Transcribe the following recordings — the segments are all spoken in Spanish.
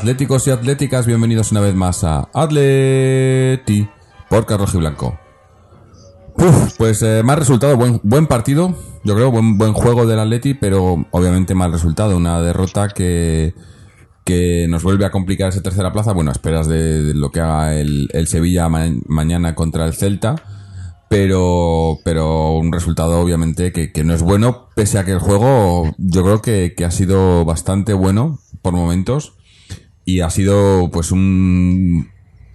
atléticos y atléticas, bienvenidos una vez más a Atleti por Carlos Blanco. Uf, pues eh, mal resultado, buen, buen partido, yo creo, buen, buen juego del Atleti, pero obviamente mal resultado, una derrota que, que nos vuelve a complicar esa tercera plaza, bueno, esperas de, lo que haga el, el Sevilla ma- mañana contra el Celta, pero, pero un resultado obviamente que, que no es bueno, pese a que el juego yo creo que, que ha sido bastante bueno por momentos y ha sido pues un,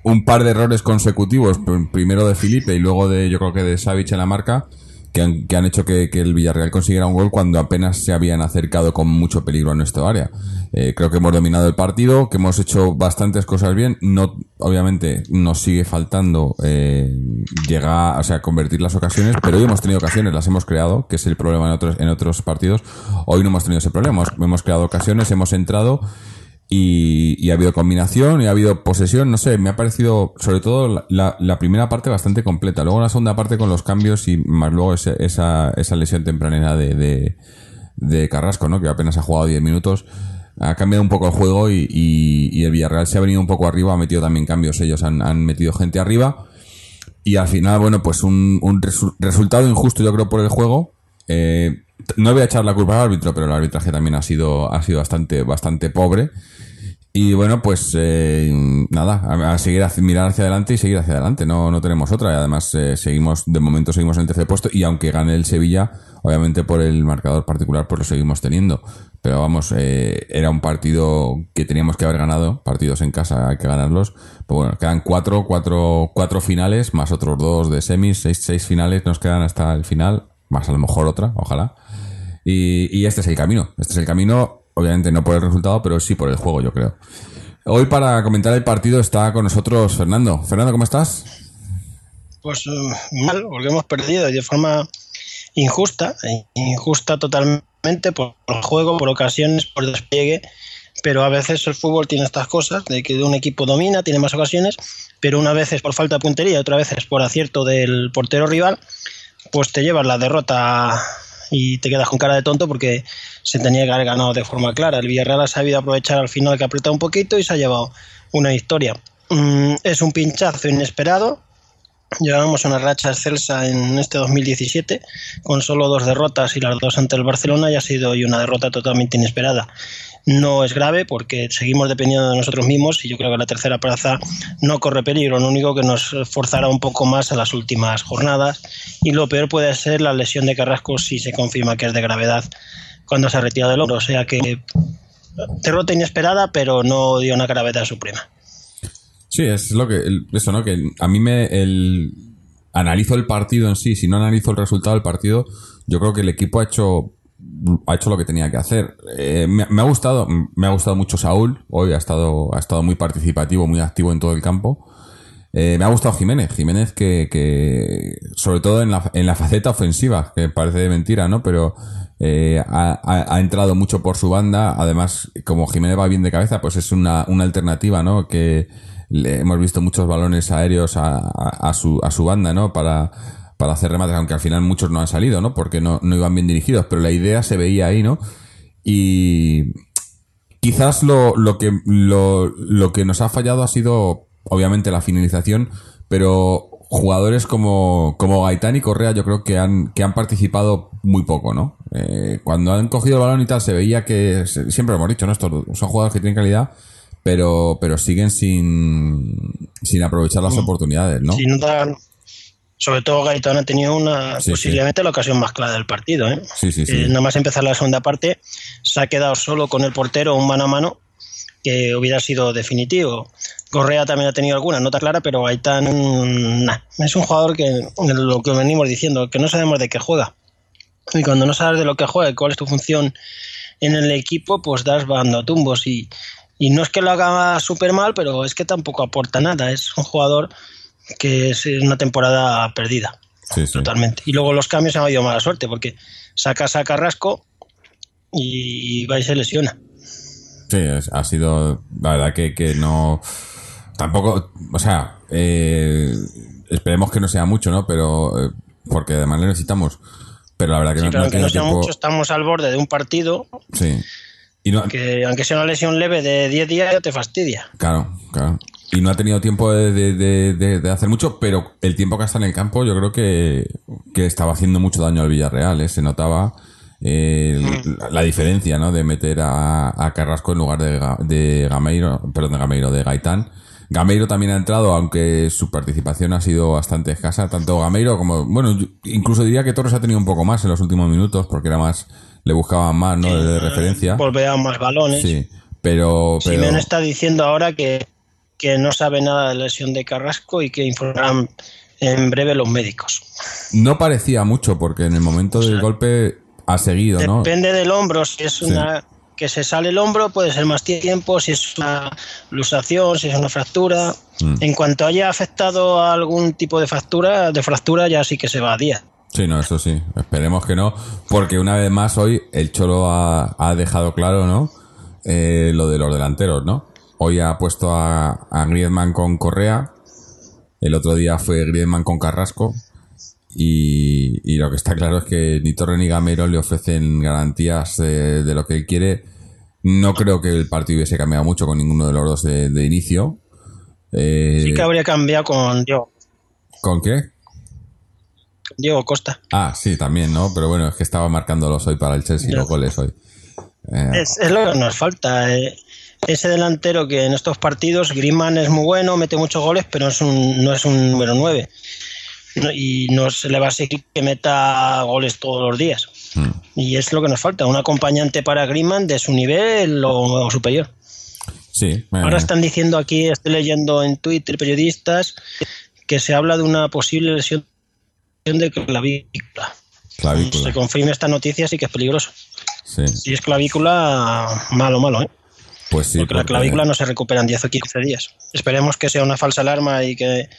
un par de errores consecutivos, pr- primero de Felipe y luego de yo creo que de Savic en la marca, que han, que han hecho que, que el Villarreal consiguiera un gol cuando apenas se habían acercado con mucho peligro a nuestro área. Eh, creo que hemos dominado el partido, que hemos hecho bastantes cosas bien. No, obviamente nos sigue faltando eh, llegar, o sea, convertir las ocasiones, pero hoy hemos tenido ocasiones, las hemos creado, que es el problema en otros, en otros partidos. Hoy no hemos tenido ese problema, hemos creado ocasiones, hemos entrado y, y ha habido combinación y ha habido posesión, no sé, me ha parecido sobre todo la, la- primera parte bastante completa, luego la segunda parte con los cambios y más luego ese- esa, esa lesión tempranera de, de, de Carrasco, ¿no? que apenas ha jugado 10 minutos, ha cambiado un poco el juego y, y, y el Villarreal se ha venido un poco arriba, ha metido también cambios, ellos han, han metido gente arriba y al final, bueno, pues un, un resu- resultado injusto yo creo por el juego. Eh, no voy a echar la culpa al árbitro, pero el arbitraje también ha sido, ha sido bastante, bastante pobre. Y bueno, pues eh, nada, a, seguir, mirar hacia adelante y seguir hacia adelante. No, no tenemos otra. Y además eh, seguimos, de momento seguimos en el tercer puesto. Y aunque gane el Sevilla, obviamente por el marcador particular, pues lo seguimos teniendo. Pero vamos, eh, era un partido que teníamos que haber ganado. Partidos en casa hay que ganarlos. Pues bueno, quedan cuatro, cuatro, cuatro finales, más otros dos de semis, seis, seis finales nos quedan hasta el final, más a lo mejor otra, ojalá. Y, este es el camino. Este es el camino, obviamente no por el resultado, pero sí por el juego, yo creo. Hoy para comentar el partido está con nosotros Fernando. Fernando, ¿cómo estás? Pues eh, mal, porque hemos perdido de forma injusta, eh, injusta totalmente por el juego, por ocasiones, por despliegue, pero a veces el fútbol tiene estas cosas, de que un equipo domina, tiene más ocasiones, pero una vez es por falta de puntería, otra vez es por acierto del portero rival, pues te llevas la derrota y te quedas con cara de tonto porque se tenía que haber ganado de forma clara. El Villarreal ha sabido aprovechar al final que ha apretado un poquito y se ha llevado una victoria. Mm, es un pinchazo inesperado, Llevamos una racha excelsa en este 2017 con solo dos derrotas y las dos ante el Barcelona y ha sido hoy una derrota totalmente inesperada. No es grave porque seguimos dependiendo de nosotros mismos y yo creo que la tercera plaza no corre peligro, lo único que nos forzará un poco más a las últimas jornadas y lo peor puede ser la lesión de Carrasco si se confirma que es de gravedad cuando se ha retirado del hombro, o sea que derrota inesperada pero no dio una gravedad suprema. Sí, es lo que, eso, ¿no? Que a mí me, el, analizo el partido en sí, si no analizo el resultado del partido, yo creo que el equipo ha hecho, ha hecho lo que tenía que hacer. Eh, me, ha gustado, me ha gustado mucho Saúl, hoy ha estado, ha estado muy participativo, muy activo en todo el campo. Eh, me ha gustado Jiménez, Jiménez que, que sobre todo en la, en la faceta ofensiva, que parece de mentira, ¿no? Pero eh, ha, entrado mucho por su banda, además como Jiménez va bien de cabeza, pues es una, una alternativa, ¿no? Que le hemos visto muchos balones aéreos a- a su, a su banda, ¿no? Para, para hacer remates, aunque al final muchos no han salido, ¿no? Porque no, no iban bien dirigidos, pero la idea se veía ahí, ¿no? Y quizás lo, lo que lo, lo que nos ha fallado ha sido obviamente la finalización, pero jugadores como, como Gaitán y Correa yo creo que han, que han participado muy poco, ¿no? Eh, cuando han cogido el balón y tal se veía que, siempre lo hemos dicho, ¿no? Estos son jugadores que tienen calidad, pero, pero siguen sin, sin aprovechar las oportunidades, ¿no? Sin dar- sobre todo Gaitán ha tenido una Sí, posiblemente la ocasión más clara del partido. ¿eh? Sí. Eh, nada más empezar la segunda parte, se ha quedado solo con el portero un mano a mano que hubiera sido definitivo. Correa también ha tenido alguna nota clara, pero Gaitán nah, es un jugador que lo que venimos diciendo, que no sabemos de qué juega. Y cuando no sabes de lo que juega y cuál es tu función en el equipo, pues das bando a tumbos y, y no es que lo haga súper mal, pero es que tampoco aporta nada. Es un jugador que es una temporada perdida. Sí, sí. Totalmente. Y luego los cambios han habido mala suerte porque sacas a Carrasco y va y se lesiona. Sí, ha sido. La verdad que, que no. Tampoco. O sea, eh, esperemos que no sea mucho, ¿no? Pero. eh, porque además le necesitamos. Pero la verdad que Sí, no, pero no aunque no sea tiempo. mucho, estamos al borde de un partido Sí. Y no, que, aunque sea una lesión leve de 10 días, ya te fastidia. Claro, claro. Y no ha tenido tiempo de, de- de- hacer mucho, pero el tiempo que ha estado en el campo yo creo que, que estaba haciendo mucho daño al Villarreal. ¿eh? Se notaba eh, la, la diferencia ¿no? de meter a, a Carrasco en lugar de, Ga- de Gameiro, perdón, de Gameiro, de Gaitán. Gameiro también ha entrado, aunque su participación ha sido bastante escasa. Tanto Gameiro como, bueno, incluso diría que Torres ha tenido un poco más en los últimos minutos, porque era más, le buscaban más, ¿no? De, referencia. Volverán más balones. Sí, pero, pero Simeone está diciendo ahora que, que no sabe nada de la lesión de Carrasco y que informarán en breve los médicos. No parecía mucho porque en el momento del golpe ha seguido, ¿no? Depende del hombro, si es una que se sale el hombro puede ser más tiempo, si es una luxación, si es una fractura. Mm. En cuanto haya afectado a algún tipo de fractura, de fractura ya sí que se va a día. Sí, no, eso sí. Esperemos que no, porque una vez más hoy el Cholo ha, ha dejado claro, ¿no? Eh, lo de los delanteros, ¿no? Hoy ha puesto a, a Griezmann con Correa, el otro día fue Griezmann con Carrasco, y, y lo que está claro es que ni Torre ni Gamero le ofrecen garantías de lo que él quiere. No creo que el partido hubiese cambiado mucho con ninguno de los dos de, de inicio. Eh, Sí que habría cambiado con Diego, ¿Con qué? Diego Costa. Ah, sí, también, ¿no? Pero bueno, es que estaba marcándolos hoy para el Chelsea, los goles hoy. Eh, Es, es lo que nos falta. eh. Ese delantero que en estos partidos, Griezmann es muy bueno, mete muchos goles, pero es un, no es un número 9. Y no se le va a seguir que meta goles todos los días. mm, Y es lo que nos falta, un acompañante para Griezmann de su nivel o, o superior. sí. Ahora están diciendo aquí, estoy leyendo en Twitter periodistas, que se habla de una posible lesión de clavícula. clavícula. Se confirme esta noticia, sí que es peligroso. Sí, Si es clavícula, malo, malo, ¿eh? Pues sí. porque la clavícula no se recupera en 10 o 15 días. Esperemos que sea una falsa alarma y que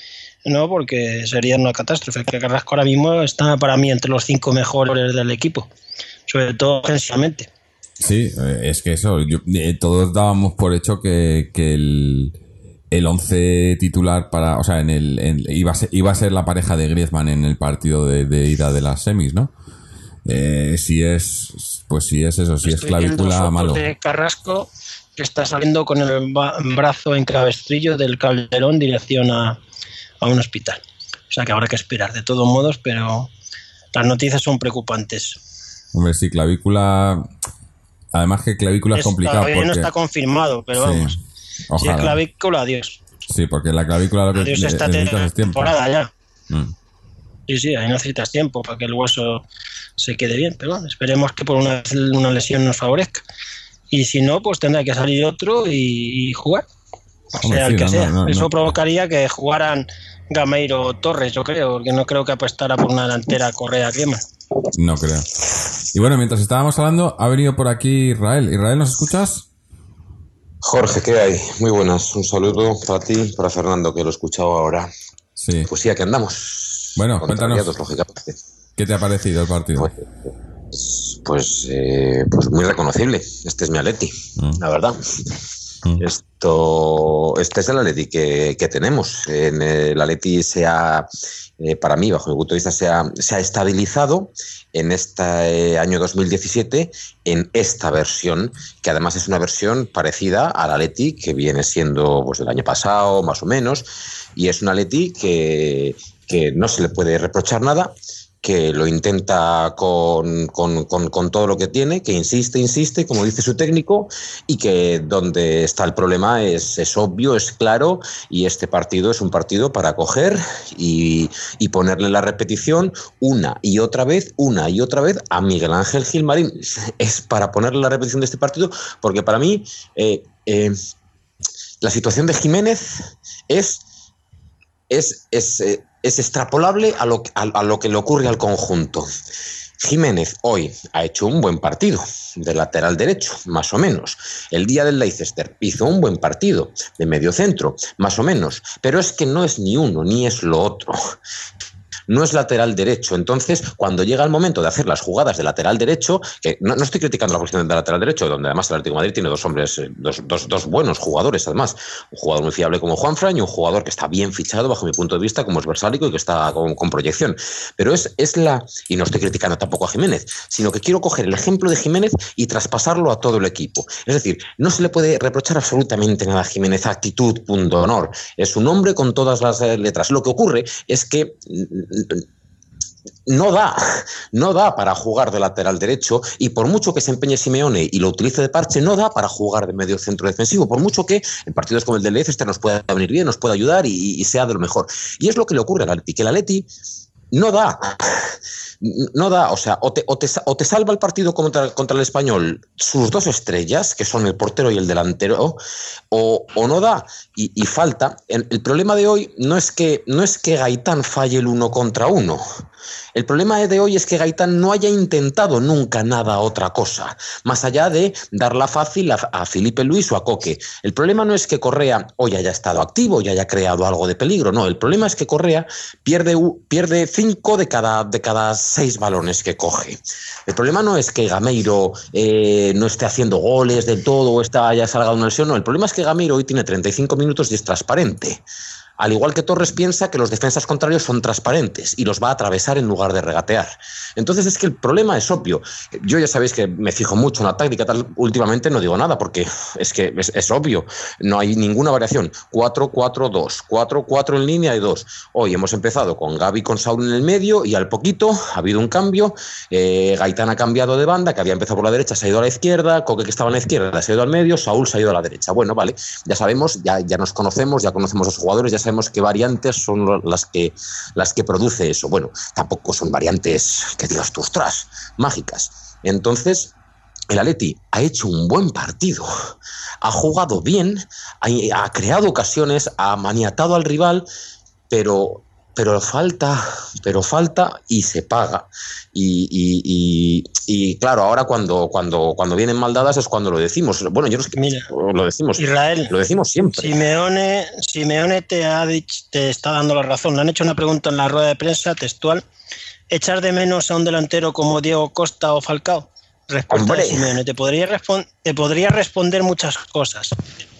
no, porque sería una catástrofe. Que Carrasco ahora mismo está para mí entre los cinco mejores del equipo, sobre todo ofensivamente. Sí, eh, es que eso, yo- eh, todos dábamos por hecho que, que el, el 11 titular para, o sea, en el, en- iba, a ser, iba a ser la pareja de Griezmann en el partido de, de ida de las semis, ¿no? Eh, si es, pues si es eso, si es Estoy clavícula, malo. de Carrasco que está saliendo con el brazo en cabestrillo del Calderón dirección a, a un hospital. O sea que habrá que esperar de todos modos, pero las noticias son preocupantes. Hombre, sí, clavícula, además que clavícula es, complicado todavía porque... no está confirmado, pero Sí, vamos. Si es ojalá. clavícula, adiós. Sí, porque la clavícula lo que Adiós esta necesitas es tiempo. temporada ya. Mm. Sí, sí, ahí necesitas tiempo para que el hueso se quede bien. Pero bueno, esperemos que por una, una lesión nos favorezca. Y si no, pues tendrá que salir otro y, y jugar. O sea, el que sea. no, no, Eso no. provocaría que jugaran Gameiro o Torres, yo creo, porque no creo que apostara por una delantera Correa Griezmann. No creo. Y bueno, mientras estábamos hablando, ha venido por aquí Israel. Israel, ¿nos escuchas? Jorge, ¿qué hay? Muy buenas. Un saludo para ti, para Fernando, que lo he escuchado ahora. Sí. Pues sí, aquí andamos. Bueno, cuéntanos. lógicamente. ¿Qué te ha parecido el partido? Pues, pues, eh, pues muy reconocible. Este es mi Atleti, Mm. la verdad. Mm. Esto, este es el Atleti que, que tenemos. En el Atleti se ha, eh, para mí, bajo mi punto de vista, se ha, se ha estabilizado en este año 2017 en esta versión, que además es una versión parecida al Atleti que viene siendo pues, del año pasado, más o menos, y es un Atleti que, que no se le puede reprochar nada, que lo intenta con, con, con, todo lo que tiene, que insiste, insiste, como dice su técnico, y que donde está el problema es, es obvio, es claro, y este partido es un partido para coger y, y, ponerle la repetición una y otra vez, una y otra vez a Miguel Ángel Gilmarín. Es para ponerle la repetición de este partido, porque para mí eh, eh, la situación de Jiménez es... es, es eh, es extrapolable a lo, a, a lo, que le ocurre al conjunto. Jiménez hoy ha hecho un buen partido de lateral derecho, más o menos. El día del Leicester hizo un buen partido de medio centro, más o menos. Pero es que no es ni uno ni es lo otro no es lateral derecho. Entonces, cuando llega el momento de hacer las jugadas de lateral derecho, que no, estoy criticando la posición de lateral derecho, donde además el Atlético Madrid tiene dos hombres, eh, dos, dos, buenos jugadores, además, un jugador muy fiable como Juan Fran y un jugador que está bien fichado bajo mi punto de vista como es Versálico y que está con, proyección. Pero es, es la, y no estoy criticando tampoco a Jiménez, sino que quiero coger el ejemplo de Jiménez y traspasarlo a todo el equipo. Es decir, no se le puede reprochar absolutamente nada a Jiménez, actitud, punto, honor. Es un hombre con todas las eh, letras. Lo que ocurre es que no da, no da para jugar de lateral derecho y por mucho que se empeñe Simeone y lo utilice de parche, no da para jugar de medio centro defensivo, por mucho que en partidos como el del Leicester nos pueda venir bien, nos pueda ayudar y, sea de lo mejor. Y es lo que le ocurre al Atleti, que el Atleti no da, no da, o sea, o te, o te, salva el partido contra, contra, el español sus dos estrellas, que son el portero y el delantero, o, o no da y, y falta. El, el, problema de hoy no es, que, no es que Gaitán falle el uno contra uno, el problema de hoy es que Gaitán no haya intentado nunca nada otra cosa, más allá de darla fácil a, Felipe Luis o a Coque. El problema no es que Correa hoy haya estado activo y haya creado algo de peligro, no. El problema es que Correa pierde, cinco de cada, de cada seis balones que coge. El problema no es que Gameiro eh, no esté haciendo goles del todo o está, haya salgado una lesión, no. El problema es que Gameiro hoy tiene 35 minutos y es transparente. Al igual que Torres piensa que los defensas contrarios son transparentes y los va a atravesar en lugar de regatear. Entonces es que el problema es obvio. Yo ya sabéis que me fijo mucho en la táctica, tal, últimamente no digo nada porque es que es, obvio, no hay ninguna variación. 4-4-2, 4-4 en línea y 2. Hoy hemos empezado con Gaby con Saúl en el medio y al poquito ha habido un cambio. Eh, Gaitán ha cambiado de banda, que había empezado por la derecha, se ha ido a la izquierda, Coque que estaba en la izquierda se ha ido al medio, Saúl se ha ido a la derecha. Bueno, vale, ya sabemos, ya, ya nos conocemos, ya conocemos a los jugadores, ya qué variantes son las que, las que produce eso. Bueno, tampoco son variantes que digas tú, ostras, mágicas. Entonces, el Atleti ha hecho un buen partido, ha jugado bien, ha, creado ocasiones, ha maniatado al rival, pero pero falta, pero falta y se paga. Y, claro, ahora cuando, cuando, cuando vienen maldadas es cuando lo decimos. Bueno, yo no sé qué Mira, lo decimos. Israel, lo decimos siempre. Simeone, Simeone te, ha te está dando la razón. Le han hecho una pregunta en la rueda de prensa textual. ¿Echar de menos a un delantero como Diego Costa o Falcao? Respuesta de Simeone. Te podría, te podría responder muchas cosas,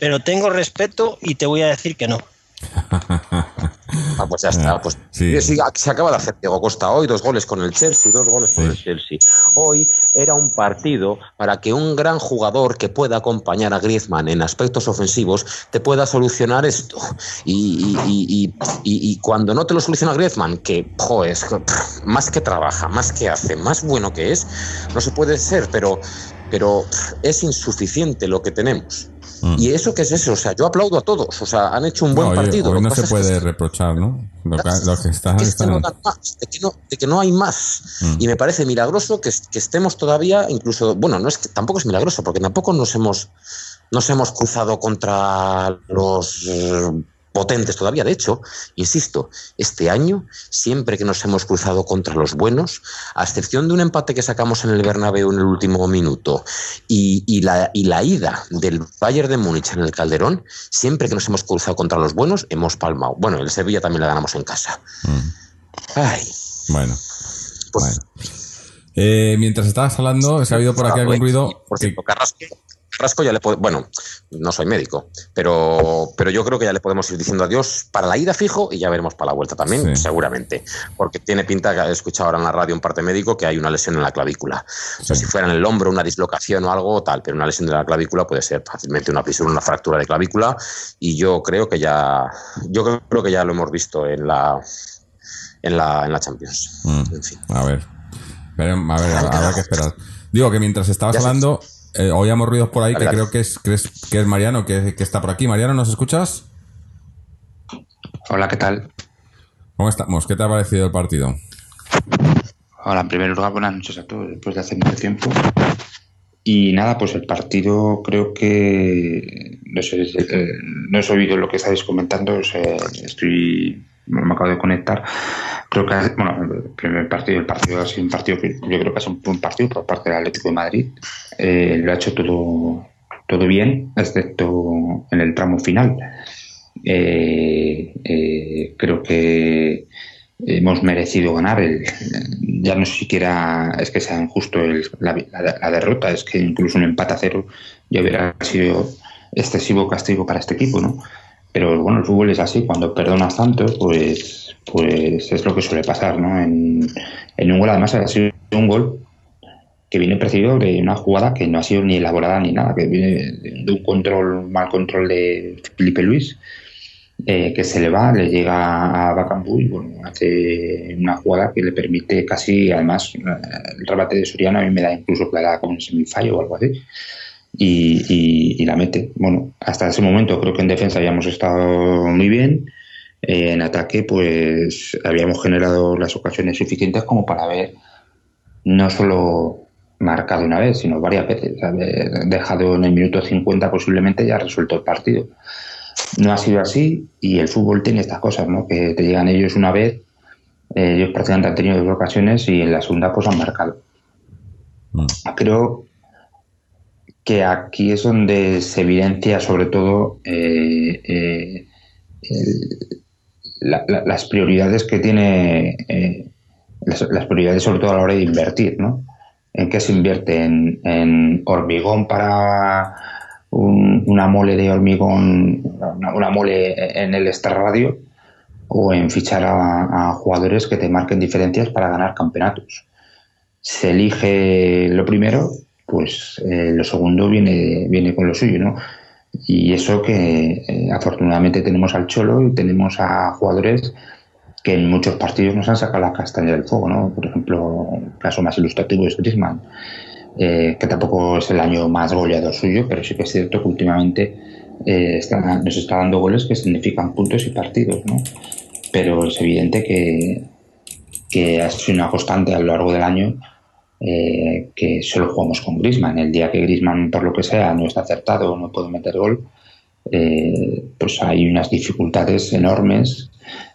pero tengo respeto y te voy a decir que no. Ah, pues ya está. Pues se acaba de hacer Diego Costa hoy, dos goles con el Chelsea, dos goles con el Chelsea. Hoy era un partido para que un gran jugador que pueda acompañar a Griezmann en aspectos ofensivos te pueda solucionar esto. Y, cuando no te lo soluciona Griezmann, que, joder, más que trabaja, más que hace, más bueno que es, no se puede ser, pero, pero es insuficiente lo que tenemos. Mm. Y eso que es eso, o sea, yo aplaudo a todos, o sea, han hecho un buen partido. Hoy no se puede reprochar, ¿no? Lo que, está, de, que no hay más. Mm. Y me parece milagroso que, que, estemos todavía, incluso, bueno, no es que tampoco es milagroso, porque tampoco nos hemos, nos hemos cruzado contra los potentes todavía. De hecho, insisto, este año, siempre que nos hemos cruzado contra los buenos, a excepción de un empate que sacamos en el Bernabéu en el último minuto y, la, y la ida del Bayern de Múnich en el Calderón, siempre que nos hemos cruzado contra los buenos, hemos palmado. Bueno, el Sevilla también la ganamos en casa. Mm. Ay. Bueno. Pues eh, mientras estabas hablando, se ha habido por aquí algún ruido. Por cierto, Rasco ya le puedo, bueno, no soy médico, pero, pero yo creo que ya le podemos ir diciendo adiós para la ida fijo y ya veremos para la vuelta también, seguramente, porque tiene pinta que he escuchado ahora en la radio un parte médico que hay una lesión en la clavícula. O sea, si fuera en el hombro una dislocación o algo tal, pero una lesión de la clavícula puede ser fácilmente una fisura, una fractura de clavícula y yo creo que ya, yo creo que ya lo hemos visto en la, en la, en la Champions. Mm. A ver, a ver, habrá que esperar. Digo que mientras estabas hablando, eh, oíamos ruidos por ahí que creo que es, que es, Mariano, que, está por aquí. Mariano, ¿nos escuchas? Hola, ¿qué tal? ¿Cómo estamos? ¿Qué te ha parecido el partido? Hola, en primer lugar, buenas noches a todos después de hace mucho tiempo. Y nada, pues el partido creo que no sé, eh, no he oído lo que estáis comentando, estoy me acabo de conectar. Creo que, bueno, el primer partido, el partido ha sido un partido que yo creo que es un buen partido por parte del Atlético de Madrid. Eh, lo ha hecho todo, todo bien, excepto en el tramo final. Eh, eh, creo que hemos merecido ganar. El, ya no siquiera es que sea injusto el, la, la, la, derrota, es que incluso un empate a cero ya hubiera sido excesivo castigo para este equipo, ¿no? Pero bueno, el fútbol es así, cuando perdonas tanto, pues, pues es lo que suele pasar, ¿no? En, en un gol, además, ha sido un gol que viene precedido de una jugada que no ha sido ni elaborada ni nada, que viene de un control, mal control de Felipe Luis, eh, que se le va, le llega a Bacambú y bueno, hace una jugada que le permite casi, además, el rebate de Soriano a mí me da incluso clara como un semifallo o algo así. Y, y, y, la mete. Bueno, hasta ese momento creo que en defensa habíamos estado muy bien. Eh, en ataque, pues habíamos generado las ocasiones suficientes como para haber no solo marcado una vez, sino varias veces. Haber dejado en el minuto 50 posiblemente ya resuelto el partido. No ha sido así y el fútbol tiene estas cosas, ¿no? Que te llegan ellos una vez, eh, ellos prácticamente han tenido dos ocasiones y en la segunda pues han marcado. Mm. Creo que aquí es donde se evidencia sobre todo eh, eh, las prioridades que tiene, eh, las, prioridades sobre todo a la hora de invertir, ¿no? ¿En qué se invierte? ¿En, hormigón para un, una mole de hormigón, una, mole en el Star Radio? ¿O en fichar a jugadores que te marquen diferencias para ganar campeonatos? Se elige lo primero pues eh, lo segundo viene, viene con lo suyo, ¿no? Y eso que eh, afortunadamente tenemos al Cholo y tenemos a jugadores que en muchos partidos nos han sacado la castaña del fuego, ¿no? Por ejemplo, el caso más ilustrativo es Griezmann, eh, que tampoco es el año más goleador suyo, pero sí que es cierto que últimamente eh, está, nos está dando goles que significan puntos y partidos, ¿no? Pero es evidente que, que ha sido una constante a lo largo del año eh, que solo jugamos con Grisman. El día que Grisman, por lo que sea, no está acertado o no puede meter gol, eh, pues hay unas dificultades enormes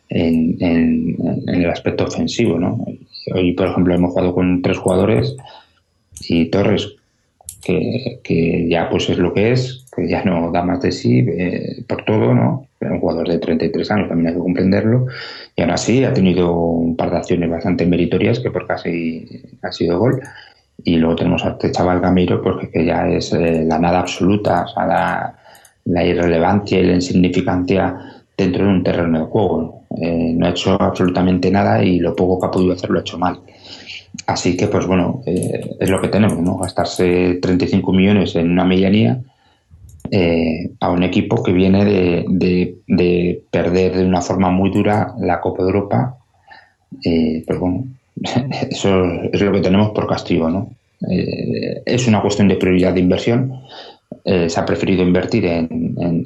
en, en, el aspecto ofensivo. ¿no? Hoy, por ejemplo, hemos jugado con tres jugadores y Torres, que, que ya pues es lo que es, que ya no da más de sí eh, por todo, ¿no? un jugador de 33 años, también hay que comprenderlo, y aún así ha tenido un par de acciones bastante meritorias que por casi ha sido gol. Y luego tenemos a este chaval Gamiro, porque que ya es eh, la nada absoluta, o sea, la, la, irrelevancia y la insignificancia dentro de un terreno de juego. Eh, no ha hecho absolutamente nada y lo poco que ha podido hacer lo ha hecho mal. Así que, pues bueno, eh, es lo que tenemos, ¿no? Gastarse 35 millones en una medianía eh, a un equipo que viene de, de, de, perder de una forma muy dura la Copa de Europa. Eh, pero bueno, eso es lo que tenemos por castigo, ¿no? Eh, es una cuestión de prioridad de inversión. Eh, se ha preferido invertir en, en,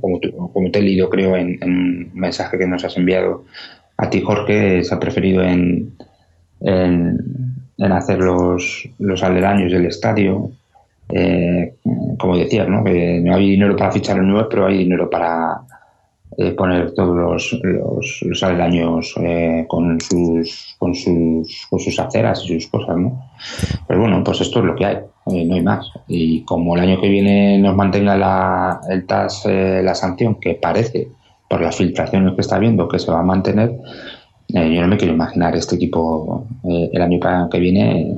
como, tú, como, te he leído, creo, en, un mensaje que nos has enviado a ti, Jorge, se ha preferido en, en hacer los, los aledaños del estadio, eh, como decías, ¿no? que no hay dinero para fichar el nuevo, pero hay dinero para eh, poner todos los, los, los aledaños eh, con, sus, con, sus, con sus aceras y sus cosas. ¿no? Pero bueno, pues esto es lo que hay, eh, no hay más. Y como el año que viene nos mantenga la, el TAS, eh, la sanción, que parece, por las filtraciones que está viendo, que se va a mantener, yo no me quiero imaginar este equipo el año que viene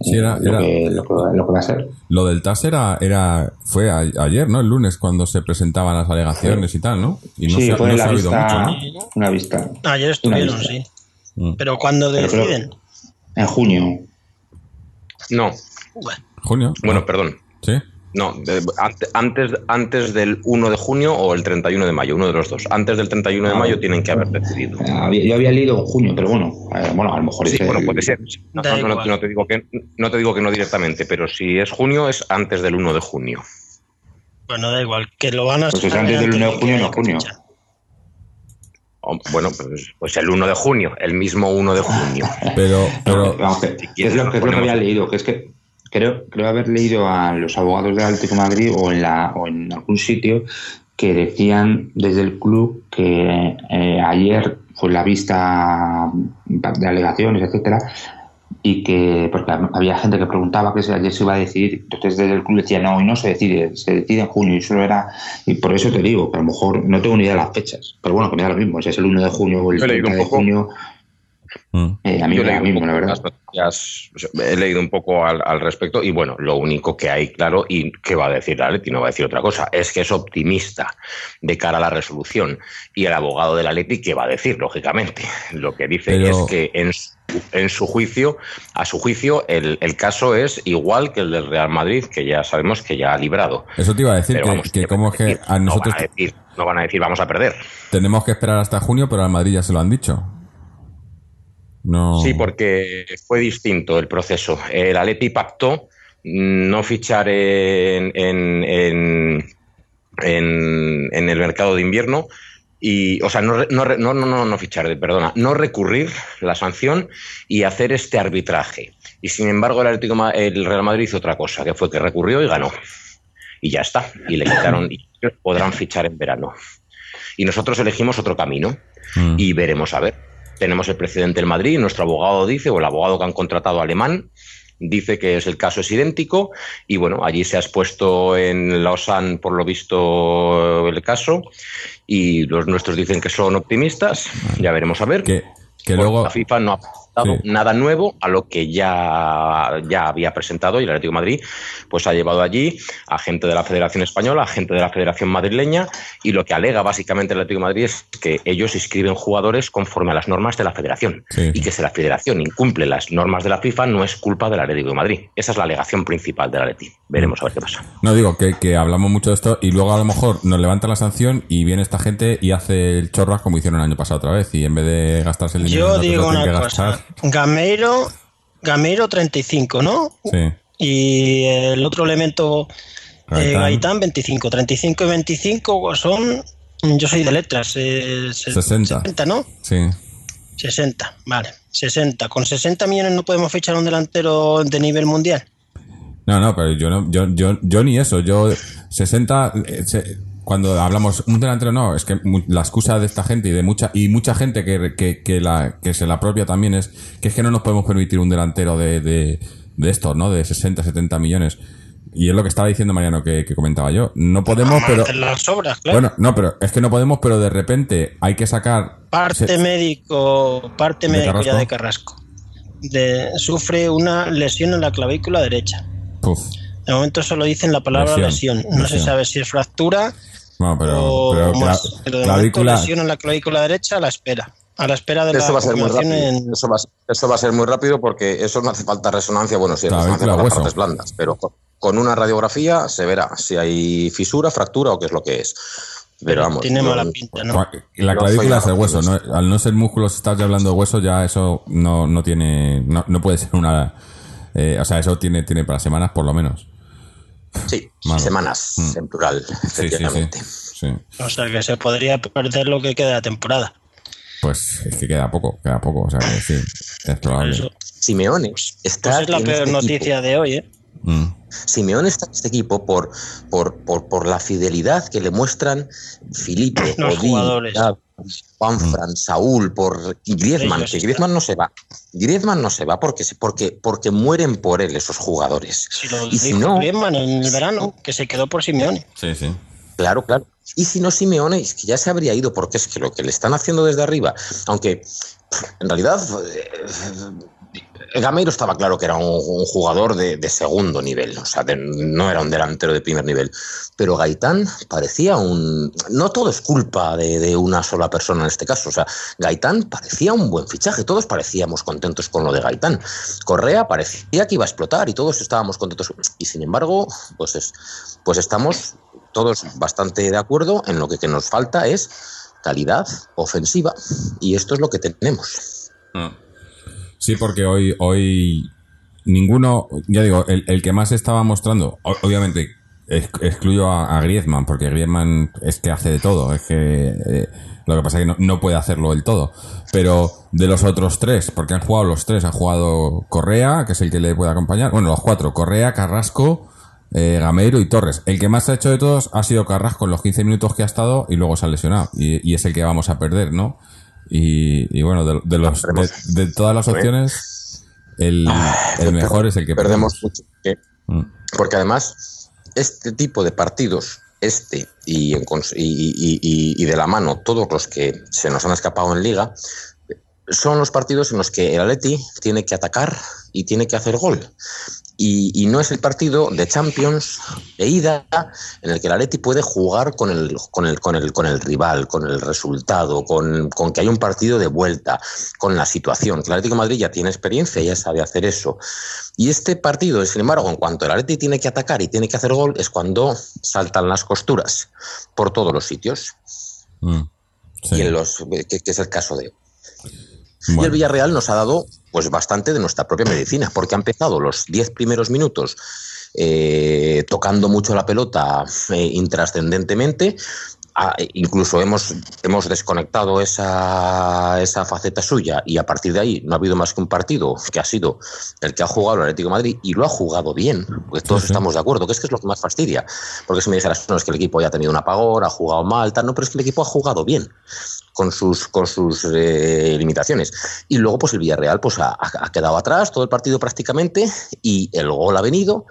Sí, era, era, lo, que, lo, que, lo, que, va a ser. Lo del TAS era, era fue a, ayer, ¿no? El lunes, cuando se presentaban las alegaciones sí. y tal, ¿no? Y no sí, se, fue no la se ha oído vista, mucho, ¿no? Una vista. Ayer estuvieron, sí. Mm. Pero ¿cuándo deciden? en junio. No. Bueno. ¿Junio? Bueno, perdón. ¿Sí? No, de, antes, antes del 1 de junio o el 31 de mayo, uno de los dos. Antes del 31 de mayo tienen que haber decidido. Yo había leído en junio, pero bueno, eh, bueno a lo mejor sí, bueno, puede ser. No, no, no, no, te digo que, no te digo que no directamente, pero si es junio es antes del 1 de junio. Bueno, da igual, que lo van a Pues es antes del 1 de junio, no junio. Oh, bueno, pues, pues, el 1 de junio, el mismo 1 de junio. pero, pero aunque, si es lo que, es lo que había leído, que es que creo, creo haber leído a los abogados del Atlético de Madrid o en, la, o en algún sitio que decían desde el club que eh, ayer fue la vista de alegaciones, etcétera, y que porque había gente que preguntaba que ayer se iba a decidir, entonces desde el club decía no, y no se decide, se decide en junio y solo era, y por eso te digo, que a lo mejor no tengo ni idea de las fechas, pero bueno, que me da lo mismo, si es el 1 de junio o el 30 de junio, Mm. eh, a mí Yo me he da leído, un mismo, poco la verdad. las noticias, he leído un poco al, al respecto y bueno, lo único que hay claro y que va a decir la Leti, no va a decir otra cosa, es que es optimista de cara a la resolución y el abogado de la Leti, ¿qué va a decir? Lógicamente, lo que dice Pero- es que en su, en su juicio, a su juicio, el, el caso es igual que el del Real Madrid, que ya sabemos que ya ha librado. Eso te iba a decir, Pero que, vamos, que ¿qué como es que a nosotros no van a decir, no van a decir vamos a perder. tenemos que esperar hasta junio, pero al Madrid ya se lo han dicho. No. Sí, porque fue distinto el proceso. El Atleti pactó no fichar en, en, en, en- en el mercado de invierno y, o sea, no, no, no, no, no, fichar, perdona, no recurrir la sanción y hacer este arbitraje. Y sin embargo, el, Atlético el Real Madrid hizo otra cosa, que fue que recurrió y ganó. Y ya está. Y le quitaron, y podrán fichar en verano. Y nosotros elegimos otro camino Mm. y veremos a ver. Tenemos el presidente del Madrid, nuestro abogado dice, o el abogado que han contratado alemán, dice que es el caso es idéntico y bueno, allí se ha expuesto en Lausanne por lo visto el caso y los nuestros dicen que son optimistas, ya veremos a ver. Que, que luego. la FIFA no ha presentado Sí. nada nuevo a lo que ya, ya había presentado y el Atlético de Madrid pues ha llevado allí a gente de la Federación Española, a gente de la Federación Madrileña y lo que alega básicamente el Atlético de Madrid es que ellos inscriben jugadores conforme a las normas de la Federación Sí. y que si la Federación incumple las normas de la FIFA no es culpa del Atlético de Madrid. Esa es la alegación principal del Atlético. Veremos a ver qué pasa. No digo que, que hablamos mucho de esto y luego a lo mejor nos levantan la sanción y viene esta gente y hace el chorras como hicieron el año pasado otra vez y en vez de gastarse el dinero Yo digo una cosa. gastar. Gameiro, Gameiro 35, ¿no? Sí. Y el otro elemento, eh, Gaitán. Gaitán 25. 35 y 25 son, yo soy de letras, eh, se- 60. 60, ¿no? Sí. 60, vale. 60. Con 60 millones no podemos fichar un delantero de nivel mundial. No, no, pero yo no, yo, yo, yo ni eso. Yo 60, eh, se- cuando hablamos un delantero, no, es que la excusa de esta gente y de mucha y mucha gente que, que, que la que se la propia también es que es que no nos podemos permitir un delantero de, de, de estos, ¿no? De 60, 70 millones. Y es lo que estaba diciendo Mariano que, que comentaba yo. No podemos, Vamos a pero hacer las obras, claro. bueno, no, pero es que no podemos, pero de repente hay que sacar parte se- médico, parte ¿De médico Carrasco? ya de Carrasco. De, sufre una lesión en la clavícula derecha. Puf. De momento solo dicen la palabra Lesión, lesión. No se sabe si es fractura No, pero, o pero cla- más. Pero de clavícula, momento lesión en la clavícula derecha a la espera. A la espera de Eso la va a ser muy confirmación rápido. en- Eso, va a ser, eso va a ser muy rápido porque eso no hace falta resonancia. Bueno, sí, resonancia para las hueso. partes blandas, pero con- una radiografía se verá si hay fisura, fractura o qué es lo que es. Pero vamos. tiene no- mala pinta, ¿no? La No clavícula es el hueso, ¿no? al no ser músculos, estás ya hablando de hueso, ya eso no, no tiene, no, no puede ser una, eh, o sea, eso tiene, tiene para semanas por lo menos. Sí, Malo. semanas Mm. en plural, Sí, sí, sí, efectivamente. sí. O sea que se podría perder lo que queda de temporada. Pues es que queda poco, queda poco, o sea que sí, es probable. Eso. Simeone Pues está es la en peor este noticia de hoy, ¿eh? Mm. Simeone está en este equipo por, por, por, por la fidelidad que le muestran Felipe, Los Odín, jugadores. Juanfran, Saúl, por y Griezmann, que. Griezmann no se va. Griezmann no se va porque, se- porque, porque mueren por él esos jugadores. Si lo y si no, Griezmann en el verano, que se quedó por Simeone. Sí, sí. Claro, claro. Y si no Simeone, es que ya se habría ido, porque es que lo que le están haciendo desde arriba, aunque en realidad eh, Gameiro estaba claro que era un, jugador de, segundo nivel, o sea, no era un delantero de primer nivel. Pero Gaitán parecía un... No todo es culpa de, una sola persona en este caso, o sea, Gaitán parecía un buen fichaje, todos parecíamos contentos con lo de Gaitán. Correa parecía que iba a explotar y todos estábamos contentos. Y sin embargo, pues, es, pues estamos todos bastante de acuerdo en lo que, que nos falta es calidad ofensiva y esto es lo que tenemos. Sí, porque hoy, hoy ninguno, ya digo, el, el que más estaba mostrando, obviamente ex- excluyo a, Griezmann, porque Griezmann es que hace de todo, es que eh, lo que pasa es que no, no puede hacerlo del todo. Pero de los otros tres, porque han jugado los tres, ha jugado Correa, que es el que le puede acompañar, bueno, los cuatro, Correa, Carrasco, eh, Gameiro y Torres. El que más ha hecho de todos ha sido Carrasco en los 15 minutos que ha estado y luego se ha lesionado. Y es el que vamos a perder, ¿no? Y, y bueno, de, de los, de, de todas las opciones, el, el mejor es el que perdemos mucho. ¿eh? Mm. Porque además, este tipo de partidos, este y, en y- y- y de la mano todos los que se nos han escapado en liga, son los partidos en los que el Atleti tiene que atacar y tiene que hacer gol. Y, y no es el partido de Champions de ida en el que el Atleti puede jugar con el, con el, con el, con el rival, con el resultado, con, con que hay un partido de vuelta, con la situación. El Atlético de Madrid ya tiene experiencia, ya sabe hacer eso. Y este partido, sin embargo, en cuanto el Atleti tiene que atacar y tiene que hacer gol, es cuando saltan las costuras por todos los sitios. Mm. Sí. Y en los, que, que es el caso de y el Villarreal nos ha dado pues bastante de nuestra propia medicina, porque ha empezado los 10 primeros minutos eh, tocando mucho la pelota eh, intrascendentemente. Ah, incluso hemos, hemos desconectado esa, esa faceta suya y a partir de ahí no ha habido más que un partido que ha sido el que ha jugado el Atlético de Madrid y lo ha jugado bien, porque todos Sí, sí. estamos de acuerdo, que es que es lo que más fastidia. Porque si me dijeras, no, es que el equipo ya ha tenido un apagón, ha jugado mal, tal, no, pero es que el equipo ha jugado bien con sus, con sus eh, limitaciones. Y luego, pues el Villarreal pues, ha, ha quedado atrás todo el partido prácticamente y el gol ha venido.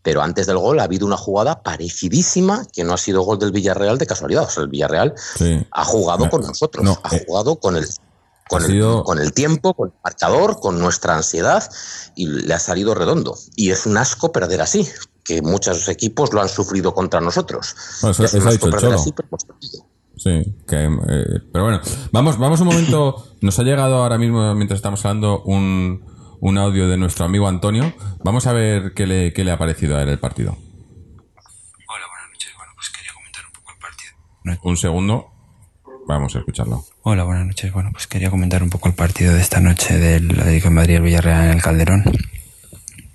Pero antes del gol ha habido una jugada parecidísima que no ha sido gol del Villarreal de casualidad. O sea, el Villarreal Sí. ha jugado con nosotros, no, ha eh, jugado con el, con, el, sido- con el tiempo, con el marcador, con nuestra ansiedad y le ha salido redondo. Y es un asco perder así, que muchos equipos lo han sufrido contra nosotros. Bueno, eso- es un eso ha asco perder Cholo. así, pero hemos perdido. Sí, que, eh, pero bueno, vamos, vamos un momento. Nos ha llegado ahora mismo, mientras estamos hablando, un, un audio de nuestro amigo Antonio. Vamos a ver qué le, qué le ha parecido a él el partido. Hola, buenas noches. Bueno, pues quería comentar un poco el partido. Un segundo, vamos a escucharlo. Hola, buenas noches. Bueno, pues quería comentar un poco el partido de esta noche del Atlético de Madrid Villarreal en el Calderón.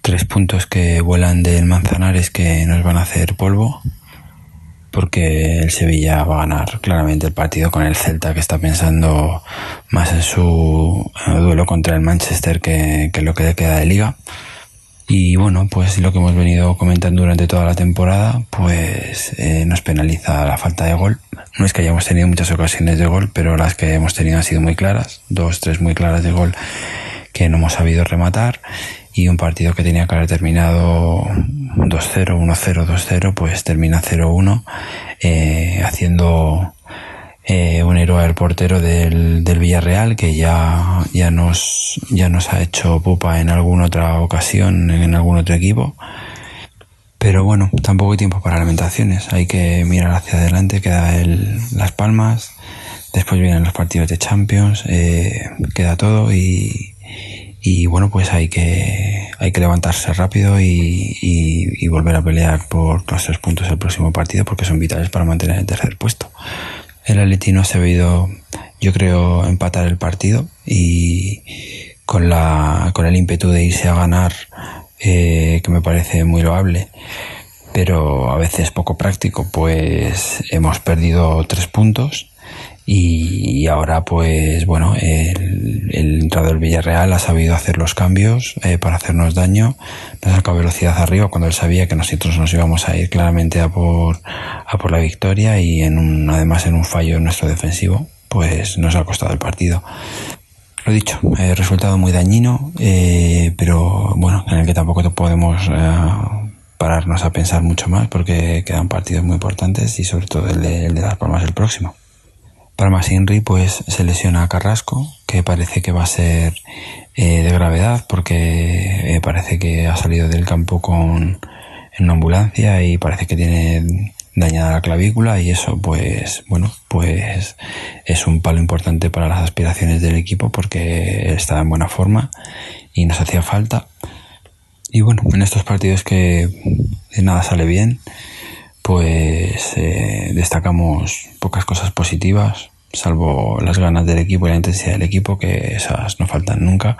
Tres puntos que vuelan del Manzanares que nos van a hacer polvo. Porque el Sevilla va a ganar claramente el partido con el Celta que está pensando más en su duelo contra el Manchester que, que lo que queda de liga. Y bueno, pues lo que hemos venido comentando durante toda la temporada, pues eh, nos penaliza la falta de gol. No es que hayamos tenido muchas ocasiones de gol, pero las que hemos tenido han sido muy claras, dos, tres muy claras de gol que no hemos sabido rematar. Y un partido que tenía que haber terminado 2-0, 1-0, 2-0, pues termina 0-1, eh, haciendo eh, un héroe al portero del, del Villarreal que ya, ya, nos, ya nos ha hecho pupa en alguna otra ocasión en algún otro equipo. Pero bueno, tampoco hay tiempo para lamentaciones. Hay que mirar hacia adelante, queda el, las palmas. Después vienen los partidos de Champions, eh, queda todo y, y bueno, pues hay que, hay que levantarse rápido y, volver a pelear por los tres puntos el próximo partido porque son vitales para mantener el tercer puesto. El Aletino se ha habido, yo creo, empatar el partido y con, la, con el ímpetu de irse a ganar, eh, que me parece muy loable, pero a veces poco práctico, pues hemos perdido tres puntos y ahora pues bueno el, el entrador del Villarreal ha sabido hacer los cambios eh, para hacernos daño nos sacado velocidad arriba cuando él sabía que nosotros nos íbamos a ir claramente a por a por la victoria y en un, además en un fallo en nuestro defensivo pues nos ha costado el partido lo dicho, eh, resultado muy dañino, eh, pero bueno, en el que tampoco podemos eh, pararnos a pensar mucho más porque quedan partidos muy importantes y sobre todo el de, el de Las Palmas el próximo. Palmas Inri pues se lesiona a Carrasco, que parece que va a ser eh, de gravedad porque eh, parece que ha salido del campo con en una ambulancia y parece que tiene dañada la clavícula y eso pues bueno pues es un palo importante para las aspiraciones del equipo porque está en buena forma y nos hacía falta. Y bueno en estos partidos que de nada sale bien pues eh, destacamos pocas cosas positivas salvo las ganas del equipo y la intensidad del equipo que esas no faltan nunca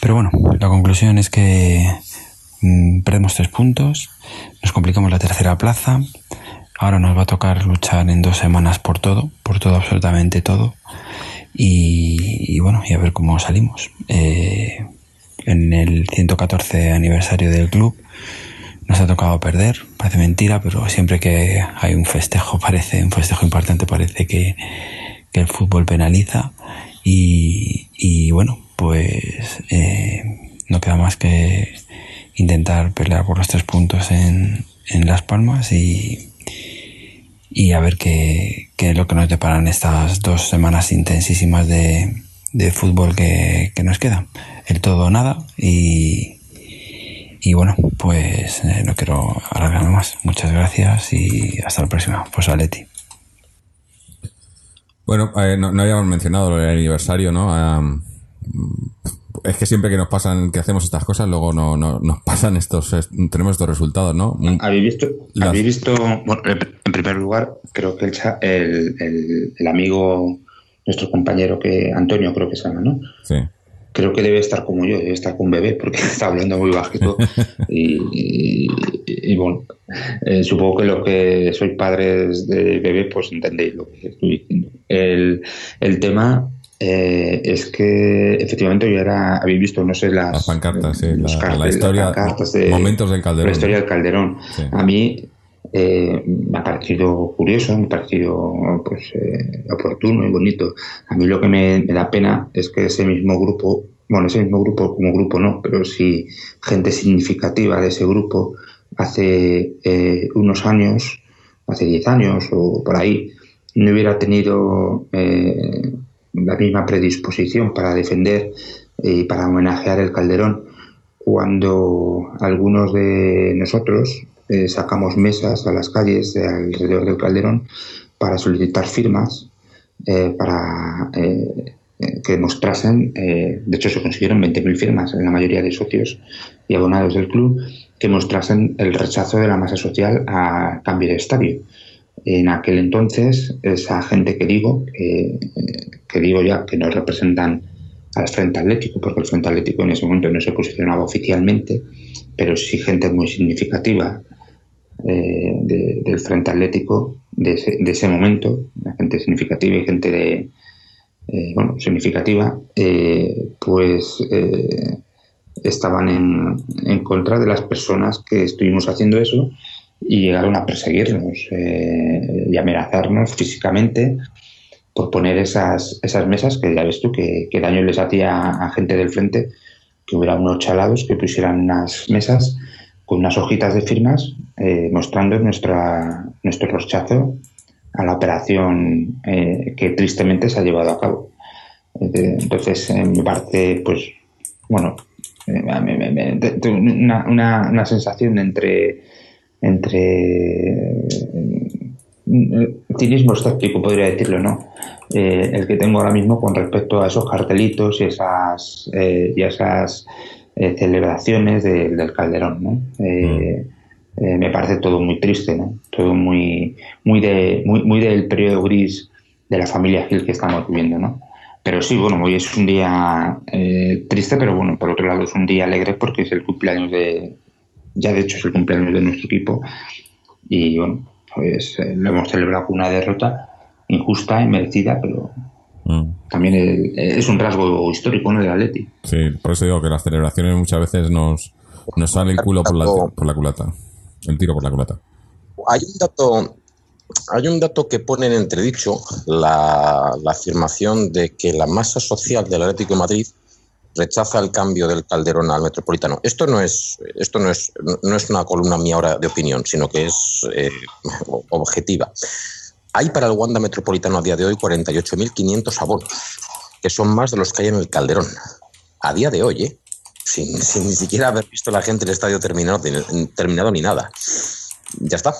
pero bueno la conclusión es que mm, perdemos tres puntos nos complicamos la tercera plaza Ahora nos va a tocar luchar en dos semanas por todo, por todo, absolutamente todo. Y, bueno, y a ver cómo salimos. Eh, en el 114 aniversario del club nos ha tocado perder, parece mentira, pero siempre que hay un festejo, parece un festejo importante, parece que, que el fútbol penaliza. Y, y bueno, pues eh, no queda más que intentar pelear por los tres puntos en, en Las Palmas y, y a ver qué, qué es lo que nos deparan estas dos semanas intensísimas de, de fútbol que, que nos quedan. El todo o nada y, y bueno, pues eh, no quiero alargarme más. Muchas gracias y hasta la próxima. Pues Aleti. Bueno, eh, no, no habíamos mencionado el aniversario, ¿no? Am, es que siempre que nos pasan, que hacemos estas cosas, luego no, no- nos pasan estos, est- tenemos estos resultados, ¿no? Un- ¿Habéis visto? Las- ¿Habéis visto? Bueno, en primer lugar, creo que el, el- el amigo, nuestro compañero que Antonio creo que se llama, ¿no? Sí. Creo que debe estar como yo, debe estar con bebé porque está hablando muy bajito y, y- y bueno, eh, supongo que los que sois padres de bebé pues entendéis lo que estoy diciendo. El, el tema eh, es que efectivamente yo era, habéis visto, no sé, las, Las pancartas, sí, los la- historia- las pancartas de- momentos del Calderón, La historia del Calderón. Sí. A mí eh, me ha parecido curioso, me ha parecido pues eh, oportuno y bonito. A mí lo que me, da pena es que ese mismo grupo, bueno, ese mismo grupo como grupo no, pero sí gente significativa de ese grupo hace eh, unos años, hace 10 años o por ahí, no hubiera tenido eh, la misma predisposición para defender y para homenajear el Calderón cuando algunos de nosotros eh, sacamos mesas a las calles de alrededor del Calderón para solicitar firmas eh, para eh, eh, que mostrasen, eh, de hecho se consiguieron 20.000 firmas en la mayoría de socios y abonados del club, que mostrasen el rechazo de la masa social a cambio de estadio. En aquel entonces, esa gente que digo, que digo ya que no representan al Frente Atlético, porque el Frente Atlético en ese momento no se posicionaba oficialmente, pero sí gente muy significativa eh, de- del Frente Atlético de ese, de ese momento, gente significativa y gente de, eh, bueno, significativa, eh, pues eh, estaban en, en contra de las personas que estuvimos haciendo eso y llegaron a perseguirnos eh, y amenazarnos físicamente por poner esas, esas mesas que ya ves tú que, que daño les hacía a gente del frente que hubiera unos chalados que pusieran unas mesas con unas hojitas de firmas eh, mostrando nuestra, nuestro rechazo a la operación eh, que tristemente se ha llevado a cabo. Eh, Entonces, me parece, pues, bueno, una, una, una sensación entre, entre eh, cinismo escéptico, podría decirlo, ¿no? El que tengo ahora mismo con respecto a esos cartelitos y esas, eh, y esas eh, celebraciones de- del Calderón, ¿no? Eh, eh, me parece todo muy triste, ¿no? Todo muy, muy, de, muy, muy del periodo gris de la familia Gil que estamos viviendo, ¿no? Pero sí, bueno, hoy es un día eh, triste, pero bueno, por otro lado es un día alegre porque es el cumpleaños de, ya de hecho es el cumpleaños de nuestro equipo y bueno, pues eh, lo hemos celebrado con una derrota injusta y merecida, pero Mm. también el- es un rasgo histórico, ¿no? Del Atleti. Sí, por eso digo que las celebraciones muchas veces nos, nos sale el culo por la, por la culata. El tiro por la culata. Hay un dato, hay un dato que pone en entredicho la, la afirmación de que la masa social del Atlético de Madrid rechaza el cambio del Calderón al Metropolitano. Esto no es, esto no es, no es una columna mía ahora de opinión, sino que es eh, objetiva. Hay para el Wanda Metropolitano a día de hoy 48.500 abonos, que son más de los que hay en el Calderón. A día de hoy, ¿eh? sin, sin ni siquiera haber visto la gente el estadio terminado, terminado ni nada. Ya está.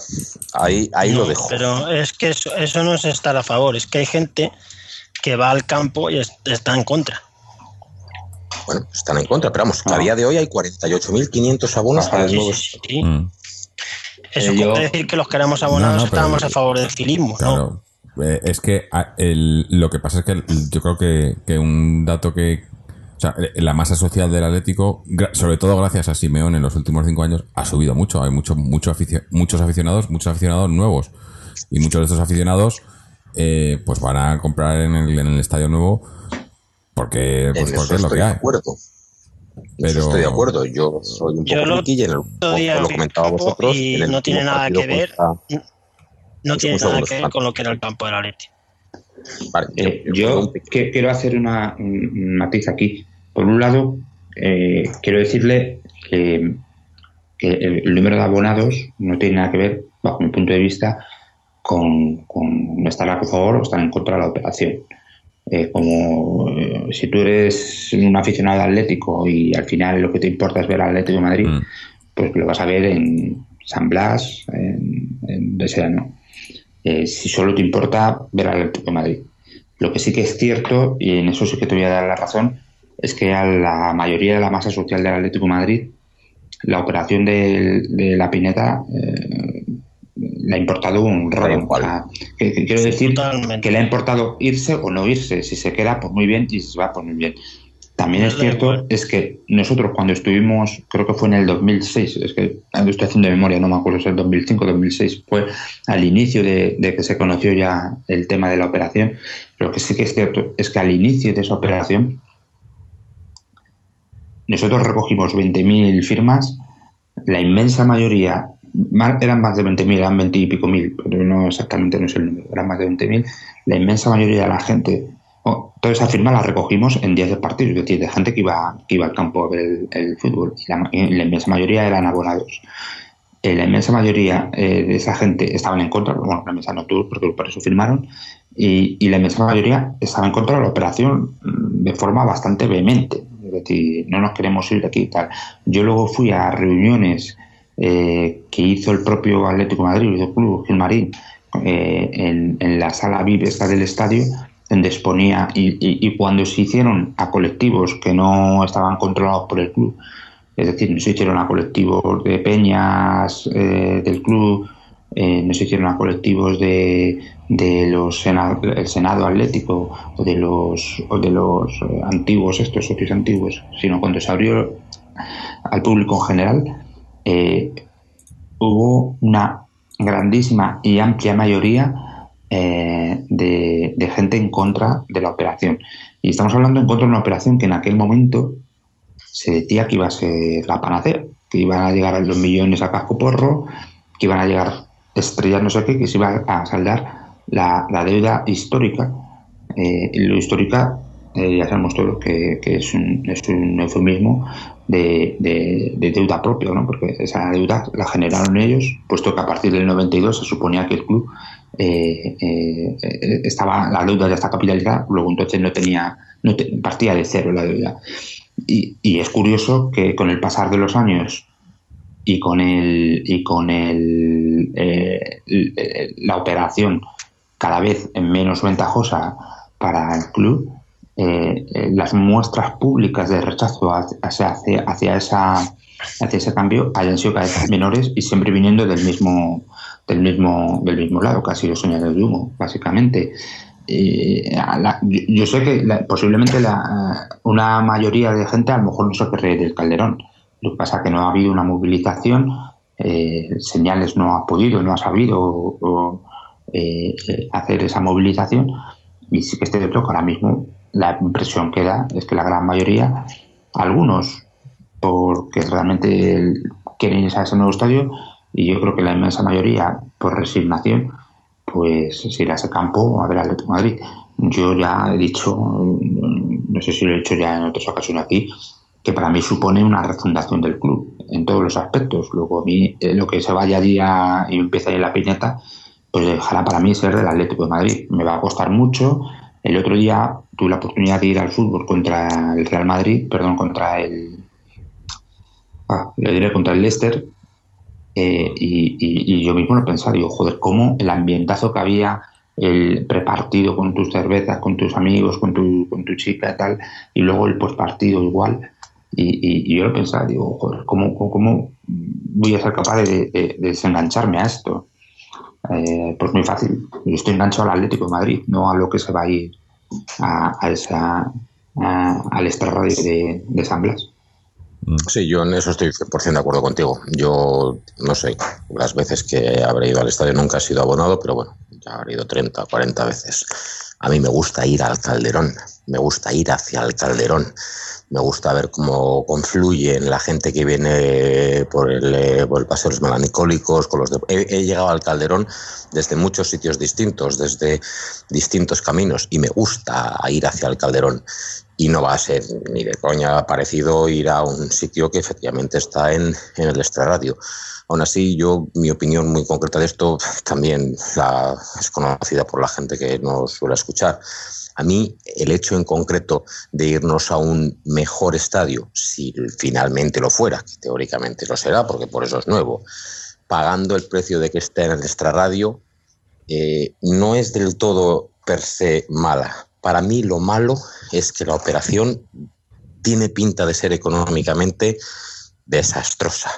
Ahí, ahí No, lo dejo. Pero es que eso, eso no es estar a favor, es que hay gente que va al campo y es- está en contra. Bueno, están en contra, pero vamos, que a día de hoy hay 48.500 abonos para el Sí, nuevo. sí, sí. Mm. Eso Eh, yo- quiere decir que los que éramos abonados No, no, pero- estábamos a favor del cilismo, ¿no? Claro. Eh, es que a- el- lo que pasa es que yo creo que, que un dato que. O sea, eh, la masa social del Atlético, sobre todo gracias a Simeón en los últimos cinco años, ha subido mucho. Hay mucho, mucho aficio- muchos aficionados, muchos aficionados nuevos. Y muchos de estos aficionados, eh, pues van a comprar en el, en el estadio nuevo porque, pues porque es lo que de hay. acuerdo. Pero... Estoy de acuerdo, yo soy un poco lo- en el comentaba vosotros. y no tiene último nada que ver. contra- No tiene nada que ver con lo que era el campo del Atleti. Vale, Eh, yo- yo que- quiero hacer una, un matiz aquí. Por un lado, eh, quiero decirle que, el número de abonados no tiene nada que ver, bajo mi punto de vista, con, con estar a favor o estar en contra de la operación. Eh, como eh, si tú eres un aficionado atlético y al final lo que te importa es ver al Atlético de Madrid, Mm. pues lo vas a ver en San Blas, en, en donde sea, ¿no? Eh, si solo te importa ver al Atlético de Madrid. Lo que sí que es cierto, y en eso sí que te voy a dar la razón, es que a la mayoría de la masa social del Atlético de Madrid, la operación de, de la pineta eh, le ha importado un Da rollo. igual. O sea, que- que quiero decir Totalmente. que le ha importado irse o no irse. Si se queda, pues muy bien, y si se va, pues muy bien. También es cierto, es que nosotros cuando estuvimos, creo que fue en el 2006, es que estoy haciendo memoria, no me acuerdo si es el 2005 o 2006, fue al inicio de, de que se conoció ya el tema de la operación. Lo que sí que es cierto es que al inicio de esa operación, nosotros recogimos 20.000 firmas, la inmensa mayoría, más- eran más de 20.000, eran 20 y pico mil, pero no exactamente no es el número, eran más de 20.000, la inmensa mayoría de la gente, oh, toda esa firma la recogimos en días de partido, es decir, de gente que iba, que iba al campo a ver el, el fútbol, y la, y la inmensa mayoría eran abonados. Eh, la inmensa mayoría eh, de esa gente estaban en contra, bueno, la inmensa no tuvo, porque por eso firmaron, y, y la inmensa mayoría estaba en contra de la operación mm, de forma bastante vehemente. Es decir, no nos queremos ir de aquí y tal. Yo luego fui a reuniones eh, que hizo el propio Atlético de Madrid, el Club Gilmarín, eh, en, en la sala VIP esta del estadio, donde exponía, y, cuando se hicieron a colectivos que no estaban controlados por el club, es decir, no se hicieron a colectivos de peñas eh, del club, eh, no se hicieron a colectivos de, de los sena- el Senado Atlético o de los o de los antiguos, estos socios antiguos, sino cuando se abrió al público en general, eh, hubo una grandísima y amplia mayoría eh, de, gente en contra de la operación. Y estamos hablando en contra de una operación que en aquel momento se decía que iba a ser la panacea, que iban a llegar a los millones a casco porro, que iban a llegar estrellas no sé qué, que se iba a saldar la, deuda histórica. Eh, lo histórica, eh, ya sabemos todos que, que es, un, es un eufemismo de, de- de deuda propia, ¿no? porque esa deuda la generaron ellos, puesto que a partir del 92 se suponía que el club eh, eh, estaba, la deuda ya está capitalizada, luego entonces no tenía, no partía de cero la deuda. Y, y es curioso que con el pasar de los años y con el y con el, eh, la operación cada vez menos ventajosa para el club, eh, eh, las muestras públicas de rechazo hacia, hacia, esa hacia ese cambio hayan sido cada vez menores y siempre viniendo del mismo del mismo del mismo lado, casi los señales de humo, básicamente. Eh, yo, yo sé que la- posiblemente la, una mayoría de gente a lo mejor no se querría del Calderón. Lo que pasa es que no ha habido una movilización, señales no ha podido, no ha sabido hacer esa movilización. Y sí que es cierto que ahora mismo la impresión que da es que la gran mayoría, algunos porque realmente quieren irse a ese nuevo estadio y yo creo que la inmensa mayoría por resignación pues se irá a ese campo a ver al Atlético Madrid. Yo ya he dicho, no sé si lo he dicho ya en otras ocasiones aquí, que para mí supone una refundación del club en todos los aspectos. Luego a mí eh, lo que se vaya allí y empieza ahí la piñata, pues dejará para mí ser del Atlético de Madrid. Me va a costar mucho. El otro día tuve la oportunidad de ir al fútbol contra el Real Madrid, perdón, contra el, ah, le diré contra el Leicester, eh, y, yo mismo lo pensaba, digo, joder, cómo el ambientazo que había, el prepartido con tus cervezas, con tus amigos, con tu, con tu chica y tal, y luego el postpartido igual. Y, y- yo lo pensaba, digo, joder, ¿cómo, cómo, voy a ser capaz de desengancharme a esto? Eh, pues muy fácil. Yo estoy enganchado al Atlético de Madrid, no a lo que se va a ir a, a esa, a- al extrarradio de, de San Blas. Sí, yo en eso estoy 100% de acuerdo contigo. Yo no sé, las veces que habré ido al estadio nunca he sido abonado, pero bueno, ya habré ido 30, 40 veces. A mí me gusta ir al Calderón. Me gusta ir hacia el Calderón. Me gusta ver cómo confluyen la gente que viene por el, eh, por el Paseo de los Melancólicos. Con los de- he, he llegado al Calderón desde muchos sitios distintos, desde distintos caminos, y me gusta ir hacia el Calderón. Y no va a ser ni de coña parecido ir a un sitio que efectivamente está en, en el extrarradio. Aún así, yo, mi opinión muy concreta de esto también la, es conocida por la gente que nos suele escuchar. A mí, el hecho en concreto de irnos a un mejor estadio, si finalmente lo fuera, que teóricamente lo será, porque por eso es nuevo, pagando el precio de que esté en el extrarradio, eh, no es del todo per se mala. Para mí lo malo es que la operación tiene pinta de ser económicamente desastrosa.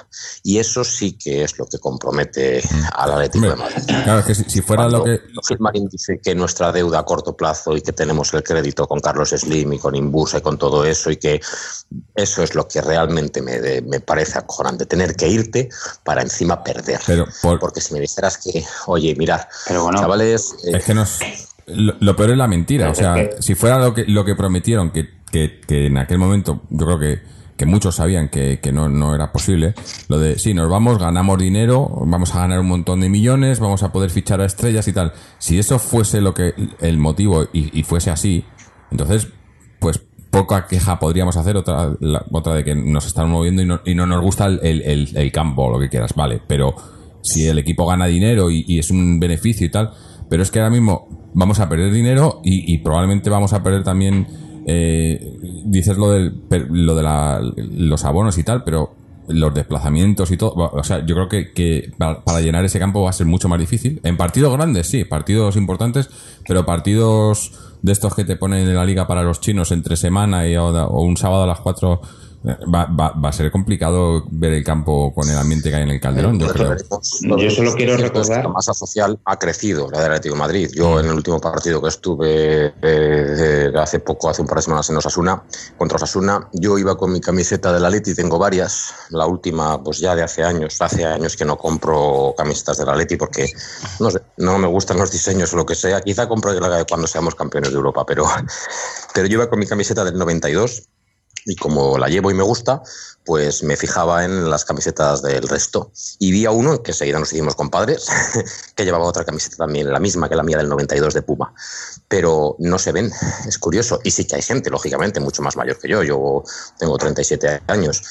Y eso sí que es lo que compromete al Atlético de Hombre, Madrid. claro, es que si, si fuera lo que... Gilmarín dice que nuestra deuda a corto plazo y que tenemos el crédito con Carlos Slim y con Imbusa y con todo eso y que eso es lo que realmente me, de- me parece acojonante, tener que irte para encima perder. Pero por- Porque si me dijeras que, oye, mirad, Pero bueno, chavales, eh, Es que nos, lo, lo peor es la mentira. O sea, Es que- si fuera lo que, lo que prometieron, que, que, que en aquel momento yo creo que, que muchos sabían que, que no, no era posible, lo de sí, nos vamos, ganamos dinero, vamos a ganar un montón de millones, vamos a poder fichar a estrellas y tal. Si eso fuese lo que el motivo y, y fuese así, entonces, pues poca queja podríamos hacer, otra, la- otra de que nos están moviendo y no, y no nos gusta el, el, el- el campo o lo que quieras, vale, pero si el equipo gana dinero y, y es un beneficio y tal, pero es que ahora mismo vamos a perder dinero y, y probablemente vamos a perder también, eh, dices lo, del, lo de la- los abonos y tal, pero los desplazamientos y todo, o sea, yo creo que, que para, para llenar ese campo va a ser mucho más difícil. En partidos grandes, sí, partidos importantes, pero partidos de estos que te ponen en la liga para los chinos entre semana y, o, o un sábado a las 4 va, va, va a ser complicado ver el campo con el ambiente que hay en el Calderón, yo creo. veremos. Yo Lo solo quiero recordar- La masa social ha crecido, la del Atlético de Madrid. Yo en el último partido que estuve eh, eh, hace poco, hace un par de semanas en Osasuna, contra Osasuna, yo iba con mi camiseta del Atleti, tengo varias. La última, pues ya de hace años, hace años que no compro camisetas del Atleti porque no sé, no me gustan los diseños o lo que sea. Quizá compro la de cuando seamos campeones de Europa, pero, pero yo iba con mi camiseta del 92 y como la llevo y me gusta, pues me fijaba en las camisetas del resto. Y vi a uno, que enseguida nos hicimos compadres, que llevaba otra camiseta también, la misma que la mía del 92 de Puma. Pero no se ven, es curioso. Y sí que hay gente, lógicamente, mucho más mayor que yo. Yo tengo 37 años.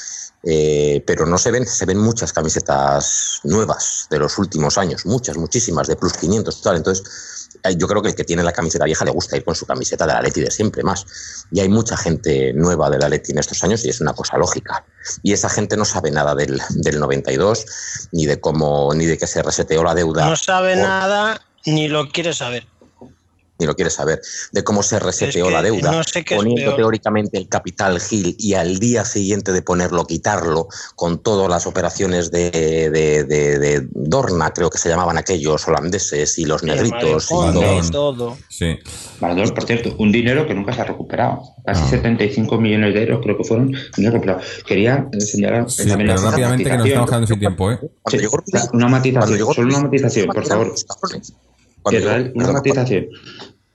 Eh, pero no se ven, se ven muchas camisetas nuevas de los últimos años, muchas, muchísimas, de plus 500 tal. Entonces, yo creo que el que tiene la camiseta vieja le gusta ir con su camiseta de la Leti de siempre más. Y hay mucha gente nueva de la Leti en estos años y es una cosa lógica. Y esa gente no sabe nada del, del 92, ni de cómo, ni de que se reseteó la deuda. No sabe nada ni lo quiere saber. Ni lo quiere saber. De cómo se reseteó que la deuda. no sé poniendo teóricamente el capital Gil y al día siguiente de ponerlo, quitarlo, con todas las operaciones de, de, de- de Dorna, creo que se llamaban aquellos holandeses y los negritos. y Mario todo. Sí. Vale, por cierto, un dinero que nunca se ha recuperado. Casi Ah. 75 millones de euros creo que fueron. no. Quería señalar Sí, también pero rápidamente que nos estamos quedando sin tiempo, ¿eh? Cuando Sí, llegó una matización, solo una matización, por favor. Israel, una matización.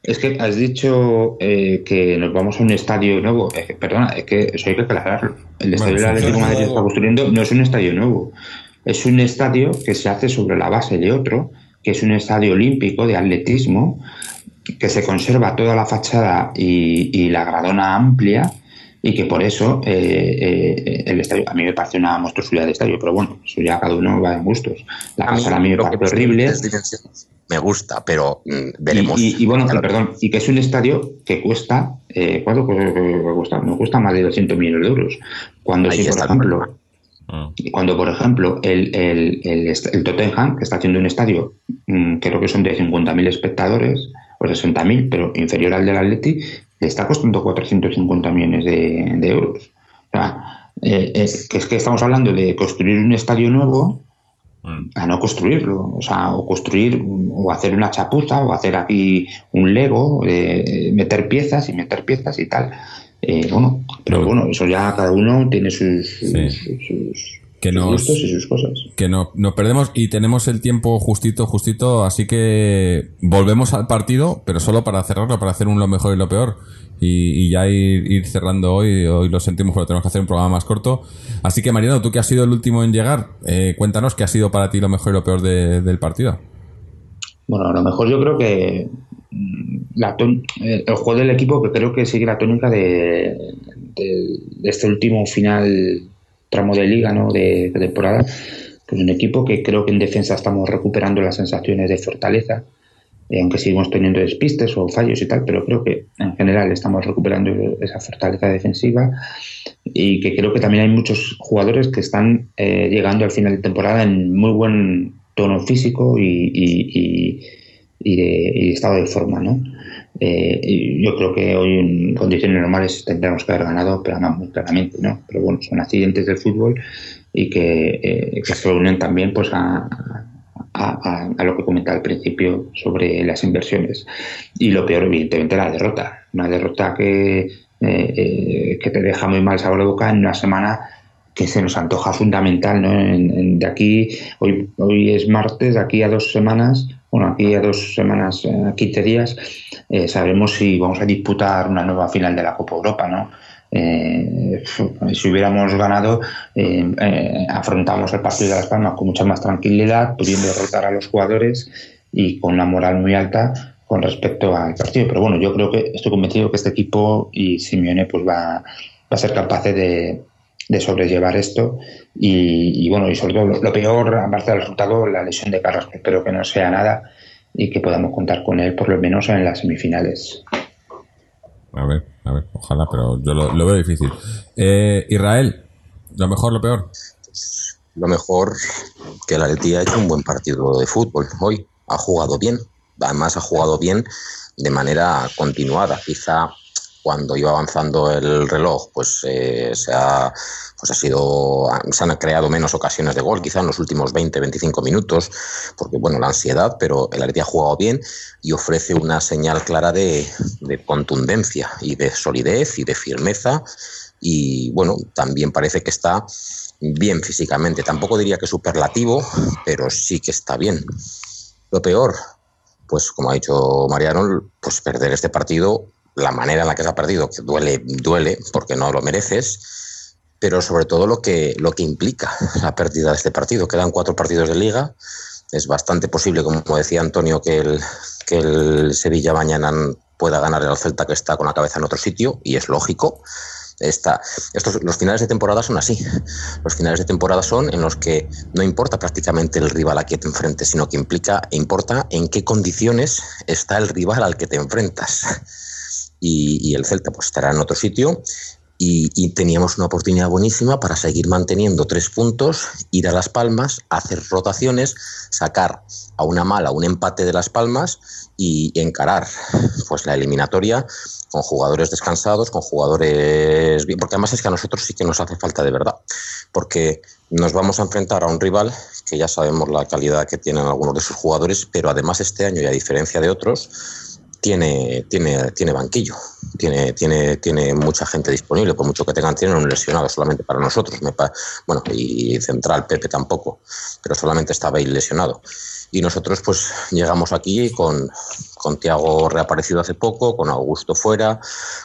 Es que has dicho eh, que nos vamos a un estadio nuevo. Eh, perdona, es que eso hay que aclararlo. El estadio del Atlético de. Madrid que está construyendo no es un estadio nuevo. Es un estadio que se hace sobre la base de otro, que es un estadio olímpico de atletismo, que se conserva toda la fachada y, y la gradona amplia y que por eso eh, eh, el estadio, a mí me parece una monstruosidad de estadio, pero bueno, eso ya cada uno va en gustos. La casa a mí me parece horrible. me gusta, pero mm, veremos. Y, y- y bueno, perdón, y que es un estadio que cuesta, eh, ¿cuánto cu- cu- cuesta? No cuesta más de 200 millones de euros. Cuando Ahí sí, por ejemplo, problema. cuando por ejemplo el, el, el, el Tottenham, que está haciendo un estadio, mm, creo que son de 50.000 espectadores, o 60.000, pero inferior al del Atleti, le está costando 450 millones de, de euros. O sea, eh, eh, que es que estamos hablando de construir un estadio nuevo a no construirlo, o sea, o construir o hacer una chapuza o hacer aquí un Lego, eh, meter piezas y meter piezas y tal. Eh, bueno, pero bueno, eso ya cada uno tiene sus, sus- Sí. sus- sus- que nos, gustos y sus cosas. que no, nos perdemos y tenemos el tiempo justito, justito, así que volvemos al partido, pero solo para cerrarlo, para hacer un lo mejor y lo peor. Y, y ya ir, ir cerrando hoy, hoy lo sentimos, pero tenemos que hacer un programa más corto. Así que Mariano, tú que has sido el último en llegar, eh, cuéntanos qué ha sido para ti lo mejor y lo peor de- del partido. Bueno, a lo mejor yo creo que mm, la eh, el juego del equipo que creo que sigue la tónica de, de- de este último final tramo de liga, ¿no? De, temporada. Pues un equipo que creo que en defensa estamos recuperando las sensaciones de fortaleza, eh, aunque seguimos teniendo despistes o fallos y tal, pero creo que en general estamos recuperando esa fortaleza defensiva y que creo que también hay muchos jugadores que están eh, llegando al final de temporada en muy buen tono físico y de estado de forma, ¿no? Eh, yo creo que hoy en condiciones normales tendríamos que haber ganado, pero no muy claramente, ¿no? Pero bueno, son accidentes del fútbol y que, eh, se reúnen también pues a, lo que comentaba al principio sobre las inversiones. Y lo peor, evidentemente, la derrota. Una derrota que, eh, que te deja muy mal sabor de boca en una semana que se nos antoja fundamental, ¿no? De aquí, hoy, hoy es martes, de aquí a dos semanas, bueno, aquí a dos semanas, eh, 15 días, eh, sabremos si vamos a disputar una nueva final de la Copa Europa, ¿no? Eh, si hubiéramos ganado, eh, afrontamos el partido de Las Palmas con mucha más tranquilidad, pudiendo derrotar a los jugadores y con una moral muy alta con respecto al partido. Pero bueno, yo creo que estoy convencido que este equipo y Simeone pues va, va a ser capaz de, de sobrellevar esto y, y, bueno, y sobre todo lo, lo peor, aparte del resultado, la lesión de Carrasco. Espero que no sea nada y que podamos contar con él por lo menos en las semifinales. A ver, a ver, ojalá, pero yo lo, lo veo difícil. Eh, Israel, lo mejor, lo peor. Lo mejor que la Atleti ha hecho un buen partido de fútbol hoy. Ha jugado bien. Además ha jugado bien de manera continuada. Quizá cuando iba avanzando el reloj, pues eh, se ha pues ha sido se han creado menos ocasiones de gol, quizá en los últimos 20, 25 minutos, porque bueno, la ansiedad, pero el Atleti ha jugado bien y ofrece una señal clara de, de contundencia y de solidez y de firmeza y bueno, también parece que está bien físicamente. Tampoco diría que superlativo, pero sí que está bien. Lo peor, pues como ha dicho Mariano, pues perder este partido, la manera en la que se ha perdido, que duele, duele, porque no lo mereces, pero sobre todo lo que, lo que implica la pérdida de este partido. Quedan cuatro partidos de liga. Es bastante posible, como decía Antonio, que el, que el Sevilla mañana pueda ganar al Celta que está con la cabeza en otro sitio, y es lógico. Esta, estos, los finales de temporada son así. Los finales de temporada son en los que no importa prácticamente el rival a quien te enfrentes, sino que implica e importa en qué condiciones está el rival al que te enfrentas. Y, el Celta pues estará en otro sitio. Y, y, teníamos una oportunidad buenísima para seguir manteniendo tres puntos, ir a Las Palmas, hacer rotaciones, sacar a una mala un empate de Las Palmas y encarar pues la eliminatoria con jugadores descansados, con jugadores bien, porque además es que a nosotros sí que nos hace falta de verdad, porque nos vamos a enfrentar a un rival que ya sabemos la calidad que tienen algunos de sus jugadores, pero además este año y a diferencia de otros tiene, tiene, tiene banquillo, tiene, tiene, tiene mucha gente disponible, por mucho que tengan, tienen un lesionado solamente para nosotros, me pa bueno, y central Pepe tampoco, pero solamente estaba ahí lesionado. Y nosotros pues llegamos aquí con, con Tiago reaparecido hace poco, con Augusto fuera,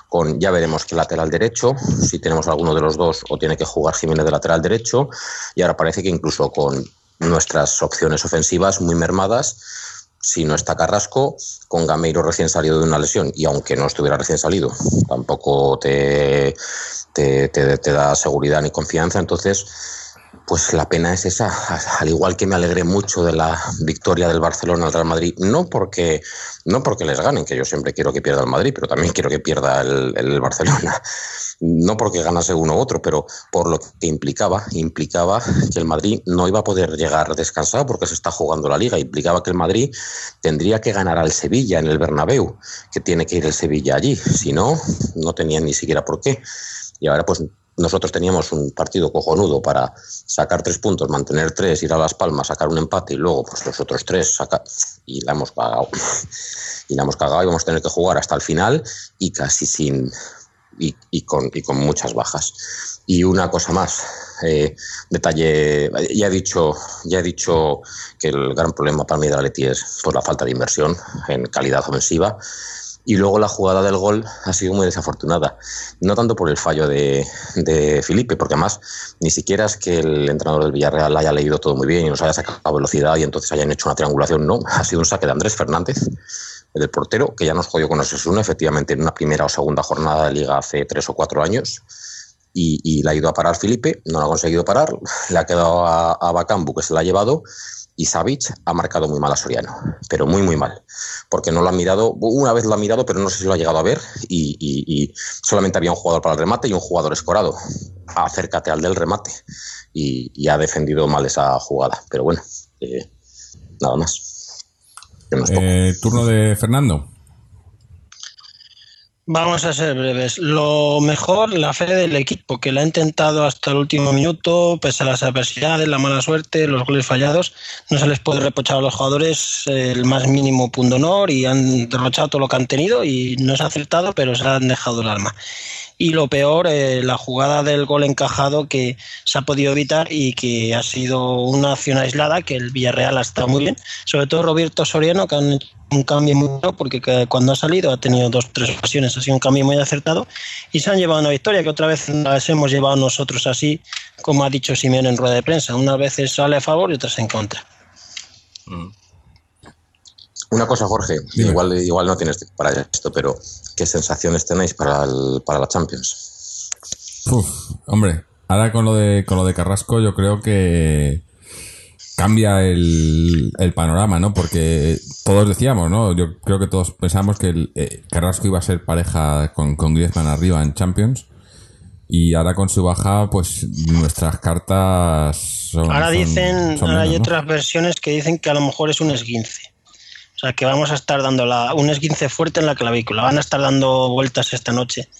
con ya veremos qué lateral derecho, si tenemos alguno de los dos o tiene que jugar Jiménez de lateral derecho, y ahora parece que incluso con nuestras opciones ofensivas muy mermadas, si no está Carrasco, con Gameiro recién salido de una lesión, y aunque no estuviera recién salido, tampoco te, te, te, te da seguridad ni confianza, entonces pues la pena es esa, al igual que me alegré mucho de la victoria del Barcelona al Real Madrid, no porque, no porque les ganen, que yo siempre quiero que pierda el Madrid, pero también quiero que pierda el, el Barcelona, no porque ganase uno u otro, pero por lo que implicaba, implicaba que el Madrid no iba a poder llegar descansado porque se está jugando la liga, implicaba que el Madrid tendría que ganar al Sevilla en el Bernabéu, que tiene que ir el Sevilla allí, si no, no tenían ni siquiera por qué. Y ahora pues nosotros teníamos un partido cojonudo para sacar tres puntos, mantener tres, ir a Las Palmas, sacar un empate y luego pues los otros tres sacar y la hemos cagado. Y la hemos cagado y vamos a tener que jugar hasta el final y casi sin y, con, y con muchas bajas. Y una cosa más, eh, detalle, ya he dicho, ya he dicho que el gran problema para mí de Atleti es por la falta de inversión en calidad ofensiva. Y luego la jugada del gol ha sido muy desafortunada. No tanto por el fallo de, Felipe, porque además ni siquiera es que el entrenador del Villarreal haya leído todo muy bien y nos haya sacado velocidad y entonces hayan hecho una triangulación. No, ha sido un saque de Andrés Fernández, del portero, que ya nos jodió con Osasuna, efectivamente, en una primera o segunda jornada de liga hace tres o cuatro años. Y, la ha ido a parar Felipe, no lo ha conseguido parar, le ha quedado a, a que se la ha llevado, y Savic ha marcado muy mal a Soriano, pero muy, muy mal, porque no lo ha mirado, una vez lo ha mirado, pero no sé si lo ha llegado a ver, y, y- solamente había un jugador para el remate y un jugador escorado. Acércate al del remate, y, ha defendido mal esa jugada, pero bueno, eh, nada más. Eh, turno de Fernando. Vamos a ser breves. Lo mejor, la fe del equipo, que la ha intentado hasta el último minuto, pese a las adversidades, la mala suerte, los goles fallados. No se les puede reprochar a los jugadores el más mínimo punto honor y han derrochado todo lo que han tenido y no se ha acertado, pero se han dejado el alma. Y lo peor, eh, la jugada del gol encajado que se ha podido evitar y que ha sido una acción aislada, que el Villarreal ha estado muy bien. Sobre todo Roberto Soriano, que han hecho un cambio muy bueno, porque que cuando ha salido ha tenido dos tres ocasiones, ha sido un cambio muy acertado y se han llevado una victoria que otra vez las hemos llevado nosotros así, como ha dicho Simeone en rueda de prensa. Unas veces sale a favor y otras en contra. Una cosa, Jorge, igual, igual no tienes para esto, pero ¿qué sensaciones tenéis para, el- para la Champions? Uf, hombre, ahora con lo de con lo de Carrasco yo creo que cambia el, el panorama, ¿no? Porque todos decíamos, ¿no? Yo creo que todos pensamos que el, eh, Carrasco iba a ser pareja con, con Griezmann arriba en Champions. Y ahora con su baja, pues nuestras cartas son. Ahora dicen, son ahora hay otras versiones que dicen que a lo mejor es un esguince. O sea, que vamos a estar dando la, un esguince fuerte en la clavícula. Van a estar dando vueltas esta noche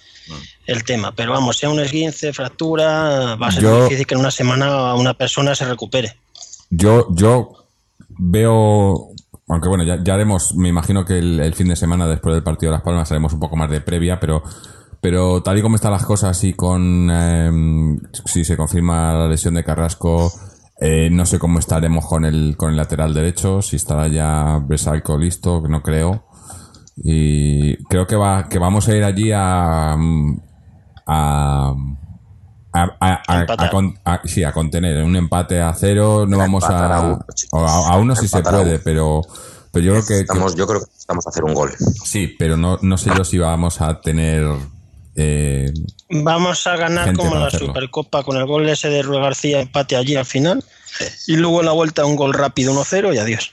el tema. Pero vamos, sea un esguince, fractura, va a ser Yo- difícil que en una semana una persona se recupere. Yo, yo veo, aunque bueno, ya, ya haremos, me imagino que el, fin de semana después del partido de Las Palmas haremos un poco más de previa, pero, pero tal y como están las cosas y con, em, si se confirma la lesión de Carrasco, eh, no sé cómo estaremos con el, con el lateral derecho, si estará ya Bresalco listo, no creo. Y creo que va, que vamos a ir allí a, a, a, a- a- Empatar. a con- a- sí, a contener un empate a cero no A vamos a a uno, chicos. o a, a uno sí se puede pero pero yo creo que, que- Estamos, yo creo que estamos a hacer un gol. sí pero no no sé yo si vamos a tener eh, Vamos a ganar como la hacerlo. Supercopa con el gol ese de Rui García empate allí al final. Y luego en la vuelta un gol rápido 1-0 y adiós.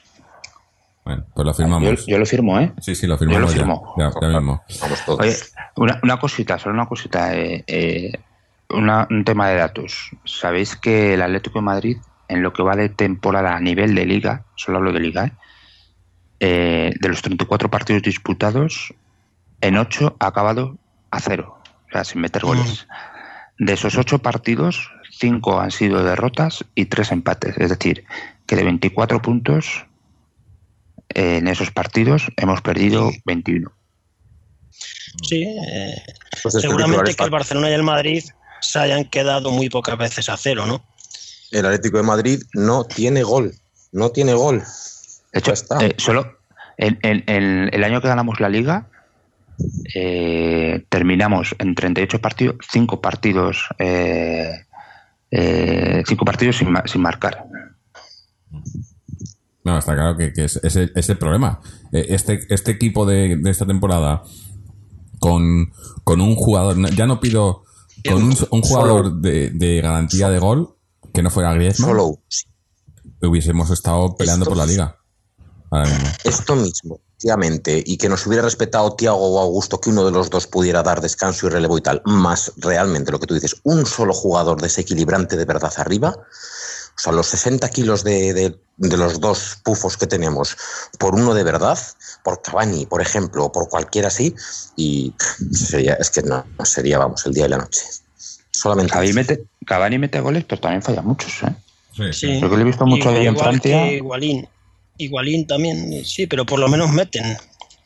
bueno pues lo firmamos Yo, yo lo firmo, ¿eh? sí sí lo firmamos ya. firmo. ya, ya mismo Vamos todos. Oye, una, una cosita, solo una cosita. eh, eh, una- un tema de datos. Sabéis que el Atlético de Madrid, en lo que va de temporada a nivel de liga, solo hablo de liga, ¿eh? Eh, de los 34 partidos disputados, en 8 ha acabado a cero, o sea, sin meter goles. De esos 8 partidos, 5 han sido derrotas y 3 empates. Es decir, que de 24 puntos eh, en esos partidos hemos perdido 21. Sí, eh, Pues es que seguramente el Barcelona y el Madrid se hayan quedado muy pocas veces a cero, ¿no? El Atlético de Madrid no tiene gol. No tiene gol. De hecho, está. eh, solo en, en- en el año que ganamos la liga, eh, terminamos en 38 partidos, 5 partidos, eh, eh, cinco partidos sin, sin marcar. no está claro que, que es, es el, es el problema este este equipo de, de esta temporada con, con un jugador ya no pido con un, un jugador de, de garantía de gol que no fuera Griezmann Solo hubiésemos estado peleando Esto por la liga. Ahora mismo. esto mismo, efectivamente, y que nos hubiera respetado Tiago o Augusto, que uno de los dos pudiera dar descanso y relevo y tal, más realmente lo que tú dices, un solo jugador desequilibrante de verdad arriba, o sea, los 60 kilos de, de- de los dos pufos que tenemos, por uno de verdad, por Cavani, por ejemplo, o por cualquiera así, y sería, es que no, no sería, vamos, el día y la noche. Solamente Cavani mete, Cavani mete goles, pero también falla muchos. ¿eh? Sí. Creo que le he visto mucho Igual ahí en Francia. que Igualín. Igualín también, sí, pero por lo menos meten.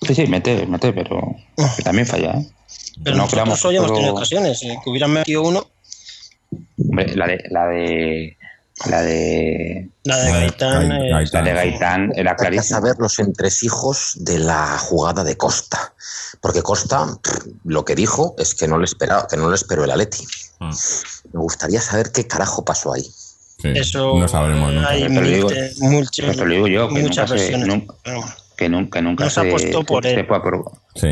Sí, sí, mete, mete, pero que también falla, ¿eh? Pero No nosotros creamos hoy hemos tenido ocasiones. eh, que hubieran metido uno, Hombre, la de, la de, la de, la de La de Gaitán. Gai- Gaitán. la de Gaitán era Hay que clarísima. saber los entresijos de la jugada de Costa. Porque Costa lo que dijo es que no le esperaba, que no le esperó el Aleti. Mm. Me gustaría saber qué carajo pasó ahí. Sí, Eso no sabremos nunca. hay digo- mil- muchas nunca se- versiones. nunca- Pero bueno, que nunca, se apostó por se él. fue a por- Sí.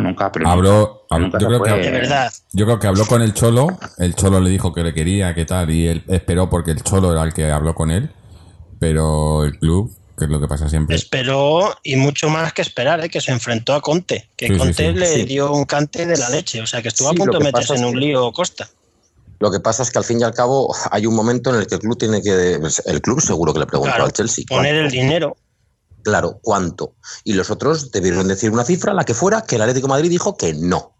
nunca, pero Habló, nunca, habló- nunca yo, creo fue- que, de verdad. yo creo que habló con el Cholo, el Cholo le dijo que le quería, que tal, y él esperó porque el Cholo era el que habló con él, pero el club, que es lo que pasa siempre, Esperó y mucho más que esperar, ¿eh? que se enfrentó a Conte. Que Sí, Conte sí. le Sí. dio un cante de la leche. O sea, que estuvo Sí, a punto de meterse en un lío Costa. Lo que pasa es que al fin y al cabo hay un momento en el que el club tiene que. El club seguro que le preguntó Claro, al Chelsea. poner el dinero. Claro, ¿cuánto? Y los otros debieron decir una cifra, la que fuera, que el Atlético de Madrid dijo que no.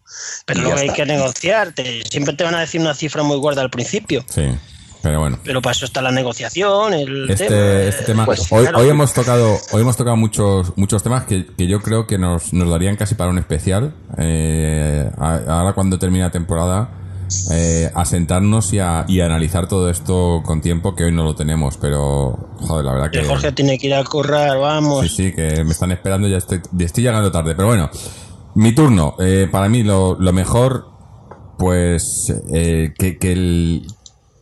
Pero luego hay está. que negociar. te- siempre te van a decir una cifra muy guarda al principio. sí, pero bueno. Pero para eso está la negociación, el tema. Este, este tema, Pues, hoy, claro. hoy hemos tocado, hoy hemos tocado muchos, muchos temas que, que yo creo que nos, nos darían casi para un especial. Eh, ahora cuando termine la temporada, eh, a sentarnos y a, y a analizar todo esto con tiempo, que hoy no lo tenemos, pero joder, la verdad Que Jorge tiene que ir a currar, vamos. sí, sí, que me están esperando, ya estoy, estoy llegando tarde, pero bueno, mi turno. Eh, para mí lo, lo mejor, pues, eh, que, que el,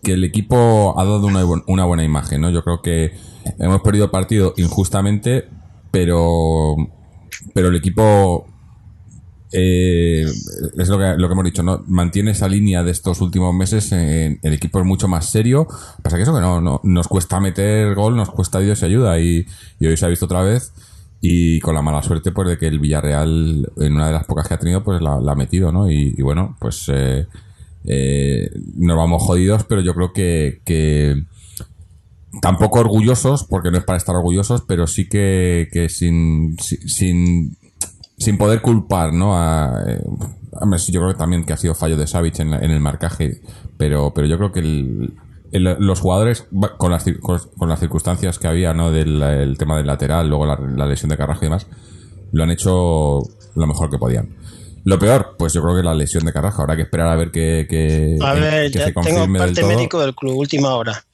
que el equipo ha dado una, una buena imagen, ¿no? Yo creo que hemos perdido el partido injustamente, pero, pero el equipo eh, es lo que, lo que hemos dicho, ¿no? Mantiene esa línea de estos últimos meses. en- el equipo es mucho más serio. Pasa que eso que no, no nos cuesta meter gol, nos cuesta Dios y ayuda. Y, hoy se ha visto otra vez. Y con la mala suerte, pues, de que el Villarreal, en una de las pocas que ha tenido, pues la, ha metido, ¿no? Y, bueno, pues eh, eh, nos vamos jodidos, pero yo creo que, tampoco orgullosos, porque no es para estar orgullosos, pero sí que, que sin, si- sin, sin poder culpar, ¿no? A, eh, yo creo que también que ha sido fallo de Savic en, la- en el marcaje, pero, pero yo creo que el- el- los jugadores, con las, con, las circunstancias que había, ¿no? Del el tema del lateral, luego la, la lesión de Carrasco y demás, lo han hecho lo mejor que podían. Lo peor, pues yo creo que la lesión de Carrasco. Habrá que esperar a ver que, que, A ver, que ya se tengo confirme parte médico del club, última hora.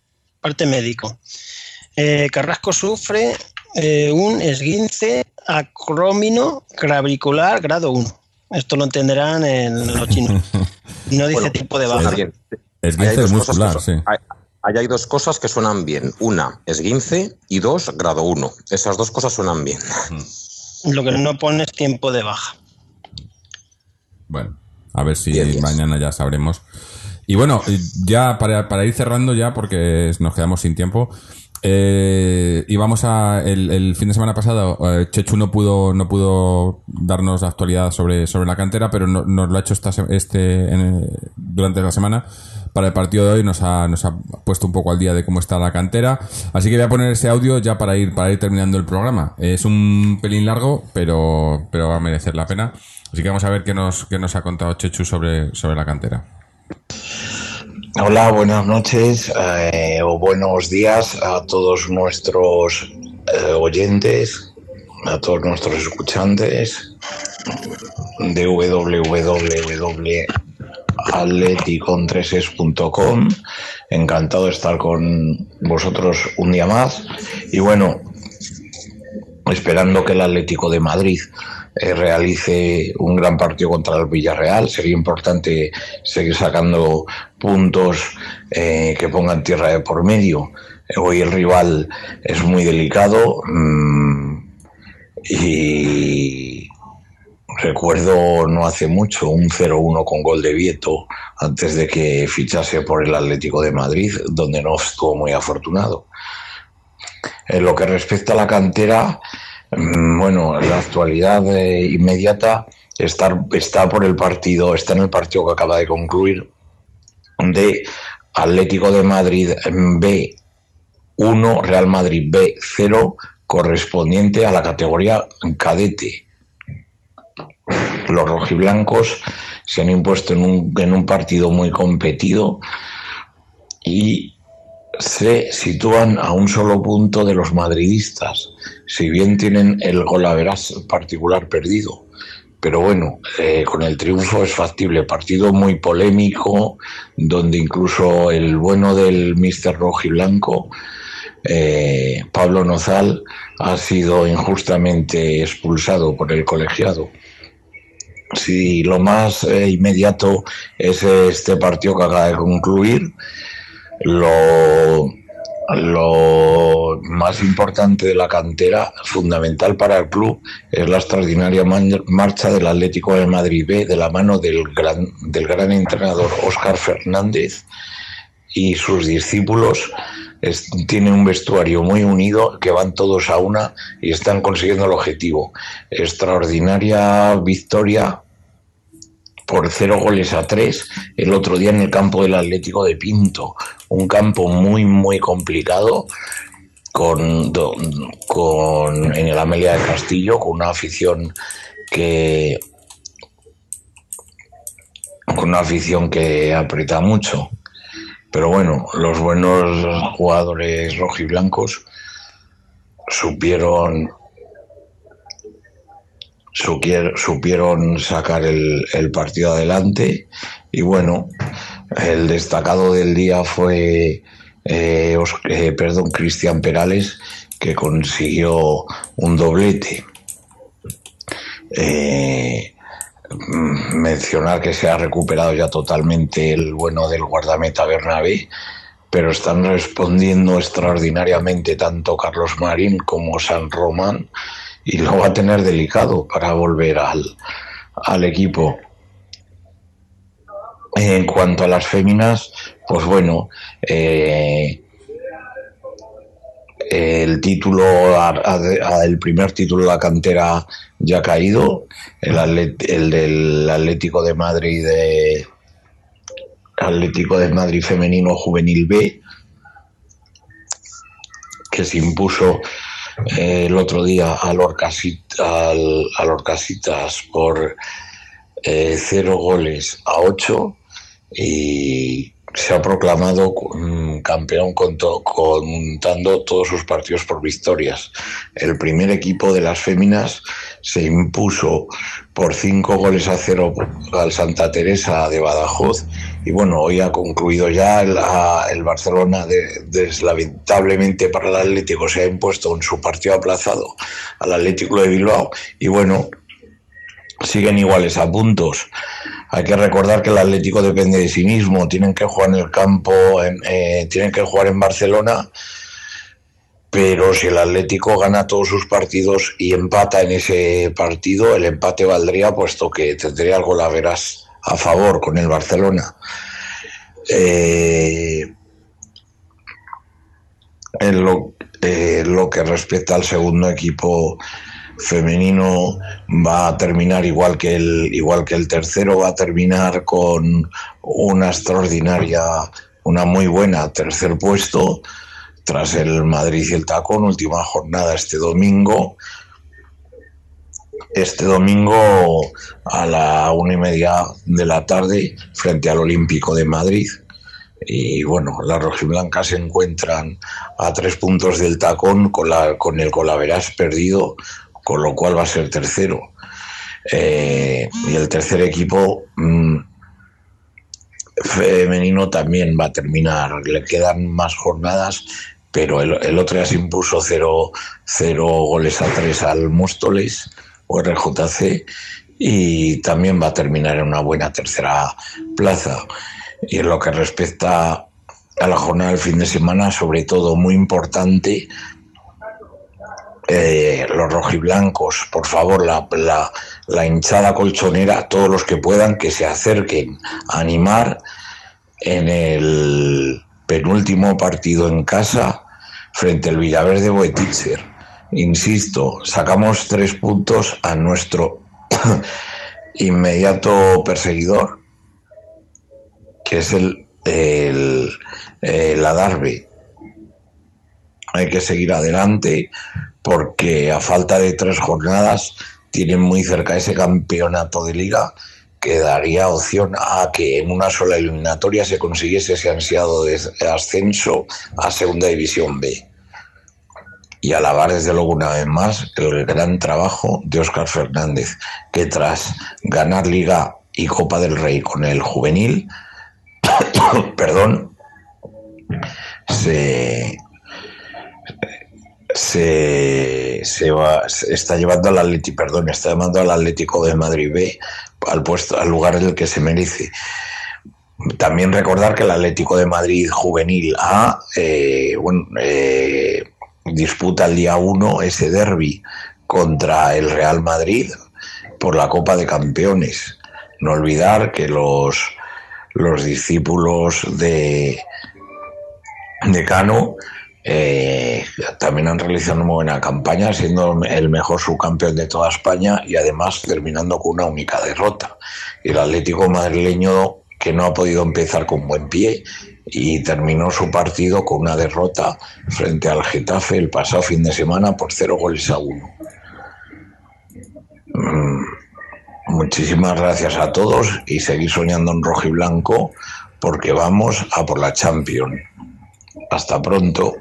Parte médico. Eh, Carrasco sufre eh, un esguince acrómino clavicular grado 1. Esto lo entenderán en los chinos. No dice Bueno, tipo de baja. bien. Esguince hay dos muscular, cosas que son- sí. hay- hay dos cosas que suenan bien. Una, esguince y dos, grado 1. Esas dos cosas suenan bien. Lo que no pone es tiempo de baja. Bueno, a ver si Bien, bien. mañana ya sabremos. Y bueno, ya para, para ir cerrando ya, porque nos quedamos sin tiempo, eh, íbamos a el, el fin de semana pasado, eh, Chechu no pudo no pudo darnos la actualidad sobre, sobre la cantera, pero no- nos lo ha hecho esta, este en- durante la semana. Para el partido de hoy nos ha, nos ha puesto un poco al día de cómo está la cantera. Así que voy a poner ese audio ya para ir, para ir terminando el programa. Es un pelín largo, pero, pero va a merecer la pena. Así que vamos a ver qué nos, qué nos ha contado Chechu sobre, sobre la cantera. Hola, buenas noches eh, o buenos días a todos nuestros eh, oyentes, a todos nuestros escuchantes de www.atleticontreses.com. Encantado de estar con vosotros un día más. Y bueno, esperando que el Atlético de Madrid eh, realice un gran partido contra el Villarreal. Sería importante seguir sacando puntos eh, que pongan tierra de por medio. Hoy el rival es muy delicado mm, y recuerdo no hace mucho un 0-1 con gol de Vieto antes de que fichase por el Atlético de Madrid, donde no estuvo muy afortunado. En lo que respecta a la cantera, Bueno, la actualidad eh, inmediata está, está por el partido, está en el partido que acaba de concluir de Atlético de Madrid B1, Real Madrid B0, correspondiente a la categoría cadete. Los rojiblancos se han impuesto en un, en un partido muy competido y se sitúan a un solo punto de los madridistas, si bien tienen el golaveras particular perdido. Pero bueno, eh, con el triunfo es factible. Partido muy polémico, donde incluso el bueno del Mister Rojiblanco, eh, Pablo Nozal, ha sido injustamente expulsado por el colegiado. Si lo más eh, inmediato es este partido que acaba de concluir, lo, lo más importante de la cantera, fundamental para el club, es la extraordinaria marcha del Atlético de Madrid B de la mano del gran, del gran entrenador Óscar Fernández y sus discípulos. Es- tienen un vestuario muy unido que van todos a una y están consiguiendo el objetivo. Extraordinaria victoria por cero goles a tres el otro día en el campo del Atlético de Pinto. Un campo muy, muy complicado con, con en el Amelia de Castillo, con una afición que con una afición que aprieta mucho. Pero bueno, los buenos jugadores rojiblancos supieron supieron sacar el, partido adelante y bueno, el destacado del día fue eh, eh, perdón, Cristian Perales que consiguió un doblete. Eh, mencionar que se ha recuperado ya totalmente el bueno del guardameta Bernabé, pero están respondiendo extraordinariamente tanto Carlos Marín como San Román y lo va a tener delicado para volver al, al equipo. En cuanto a las féminas, pues bueno, eh, el título, el primer título de la cantera ya ha caído, el, atlet- el del Atlético de Madrid de Atlético de Madrid femenino juvenil B, que se impuso eh, el otro día al, Orcasit- al, por eh, cero goles a ocho y se ha proclamado campeón contando todos sus partidos por victorias. El primer equipo de las féminas se impuso por cinco goles a cero al Santa Teresa de Badajoz. Y bueno, hoy ha concluido ya el, el Barcelona, de, deslamentablemente para el Atlético, se ha impuesto en su partido aplazado al Atlético de Bilbao. Y bueno, siguen iguales a puntos. Hay que recordar que el Atlético depende de sí mismo, tienen que jugar en el campo, en- eh, tienen que jugar en Barcelona, pero si el Atlético gana todos sus partidos y empata en ese partido, el empate valdría puesto que tendría algo la verás a favor con el Barcelona. Eh, en lo, eh, lo que respecta al segundo equipo femenino va a terminar igual que el igual que el tercero va a terminar con una extraordinaria una muy buena tercer puesto tras el Madrid y el Tacón última jornada este domingo. Este domingo a la una y media de la tarde frente al Olímpico de Madrid. Y bueno, las rojiblancas se encuentran a tres puntos del tacón con, la, con el colaveras perdido, con lo cual va a ser tercero. Eh, y el tercer equipo mm, femenino también va a terminar, le quedan más jornadas, pero el, otro ya se impuso cero, cero goles a tres al Móstoles o RJC y también va a terminar en una buena tercera plaza. Y en lo que respecta a la jornada del fin de semana, sobre todo muy importante, eh, los rojiblancos, por favor, la, la, la hinchada colchonera, todos los que puedan, que se acerquen a animar en el penúltimo partido en casa frente al Villaverde Boetitzer. Insisto, sacamos tres puntos a nuestro inmediato perseguidor, que es el, el, el. Hay que seguir adelante porque a falta de tres jornadas tienen muy cerca ese campeonato de liga que daría opción a que en una sola eliminatoria se consiguiese ese ansiado ascenso a Segunda División B. Y alabar desde luego una vez más el gran trabajo de Óscar Fernández, que tras ganar Liga y Copa del Rey con el juvenil, perdón, se, se, se, va, se está llevando al Atlético, perdón, está llevando al Atlético de Madrid B al puesto, al lugar en el que se merece. También recordar que el Atlético de Madrid Juvenil A eh, bueno, eh, disputa el día 1 ese derby contra el Real Madrid por la Copa de Campeones. No olvidar que los, los discípulos de, de Cano eh, también han realizado una buena campaña, siendo el mejor subcampeón de toda España y además terminando con una única derrota. El Atlético madrileño, que no ha podido empezar con buen pie y terminó su partido con una derrota frente al Getafe el pasado fin de semana por cero goles a uno. Mm, muchísimas gracias a todos y seguir soñando en rojo y blanco porque vamos a por la Champions. Hasta pronto.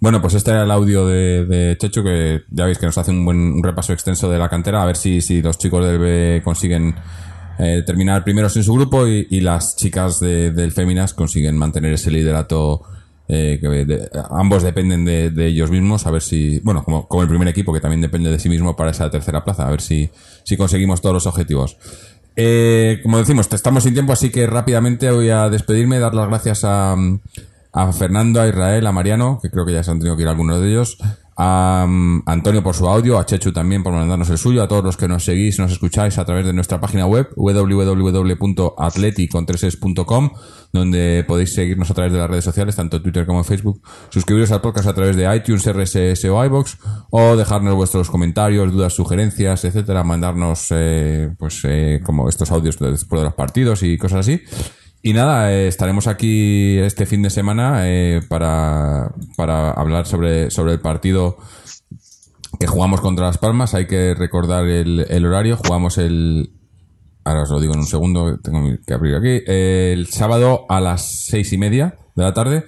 Bueno, pues este era el audio de, de Checho, que ya veis que nos hace un buen repaso extenso de la cantera, a ver si, si los chicos del B consiguen eh, terminar primeros en su grupo y, las chicas de- del Féminas consiguen mantener ese liderato. eh, que ambos dependen de, ellos mismos, a ver si, bueno, como, como el primer equipo que también depende de sí mismo para esa tercera plaza, a ver si, si conseguimos todos los objetivos. Eh, como decimos, estamos sin tiempo, así que rápidamente voy a despedirme, dar las gracias a, a Fernando, a Israel, a Mariano, que creo que ya se han tenido que ir algunos de ellos, a, um, Antonio por su audio, a Chechu también por mandarnos el suyo, a todos los que nos seguís, nos escucháis a través de nuestra página web www.atleticontreses.com donde podéis seguirnos a través de las redes sociales, tanto Twitter como Facebook, suscribiros al podcast a través de iTunes, RSS o iBox, o dejarnos vuestros comentarios, dudas, sugerencias, etcétera, mandarnos eh, pues eh, como estos audios de los partidos y cosas así. Y nada, eh, estaremos aquí este fin de semana eh, para, para hablar sobre, sobre el partido que jugamos contra Las Palmas. Hay que recordar el, el horario. Jugamos el. Ahora os lo digo en un segundo, tengo que abrir aquí. El sábado a las seis y media de la tarde.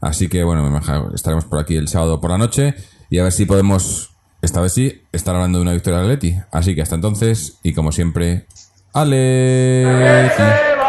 Así que bueno, estaremos por aquí el sábado por la noche. Y a ver si podemos, esta vez sí, estar hablando de una victoria de Atleti. Así que hasta entonces, y como siempre, Atleti.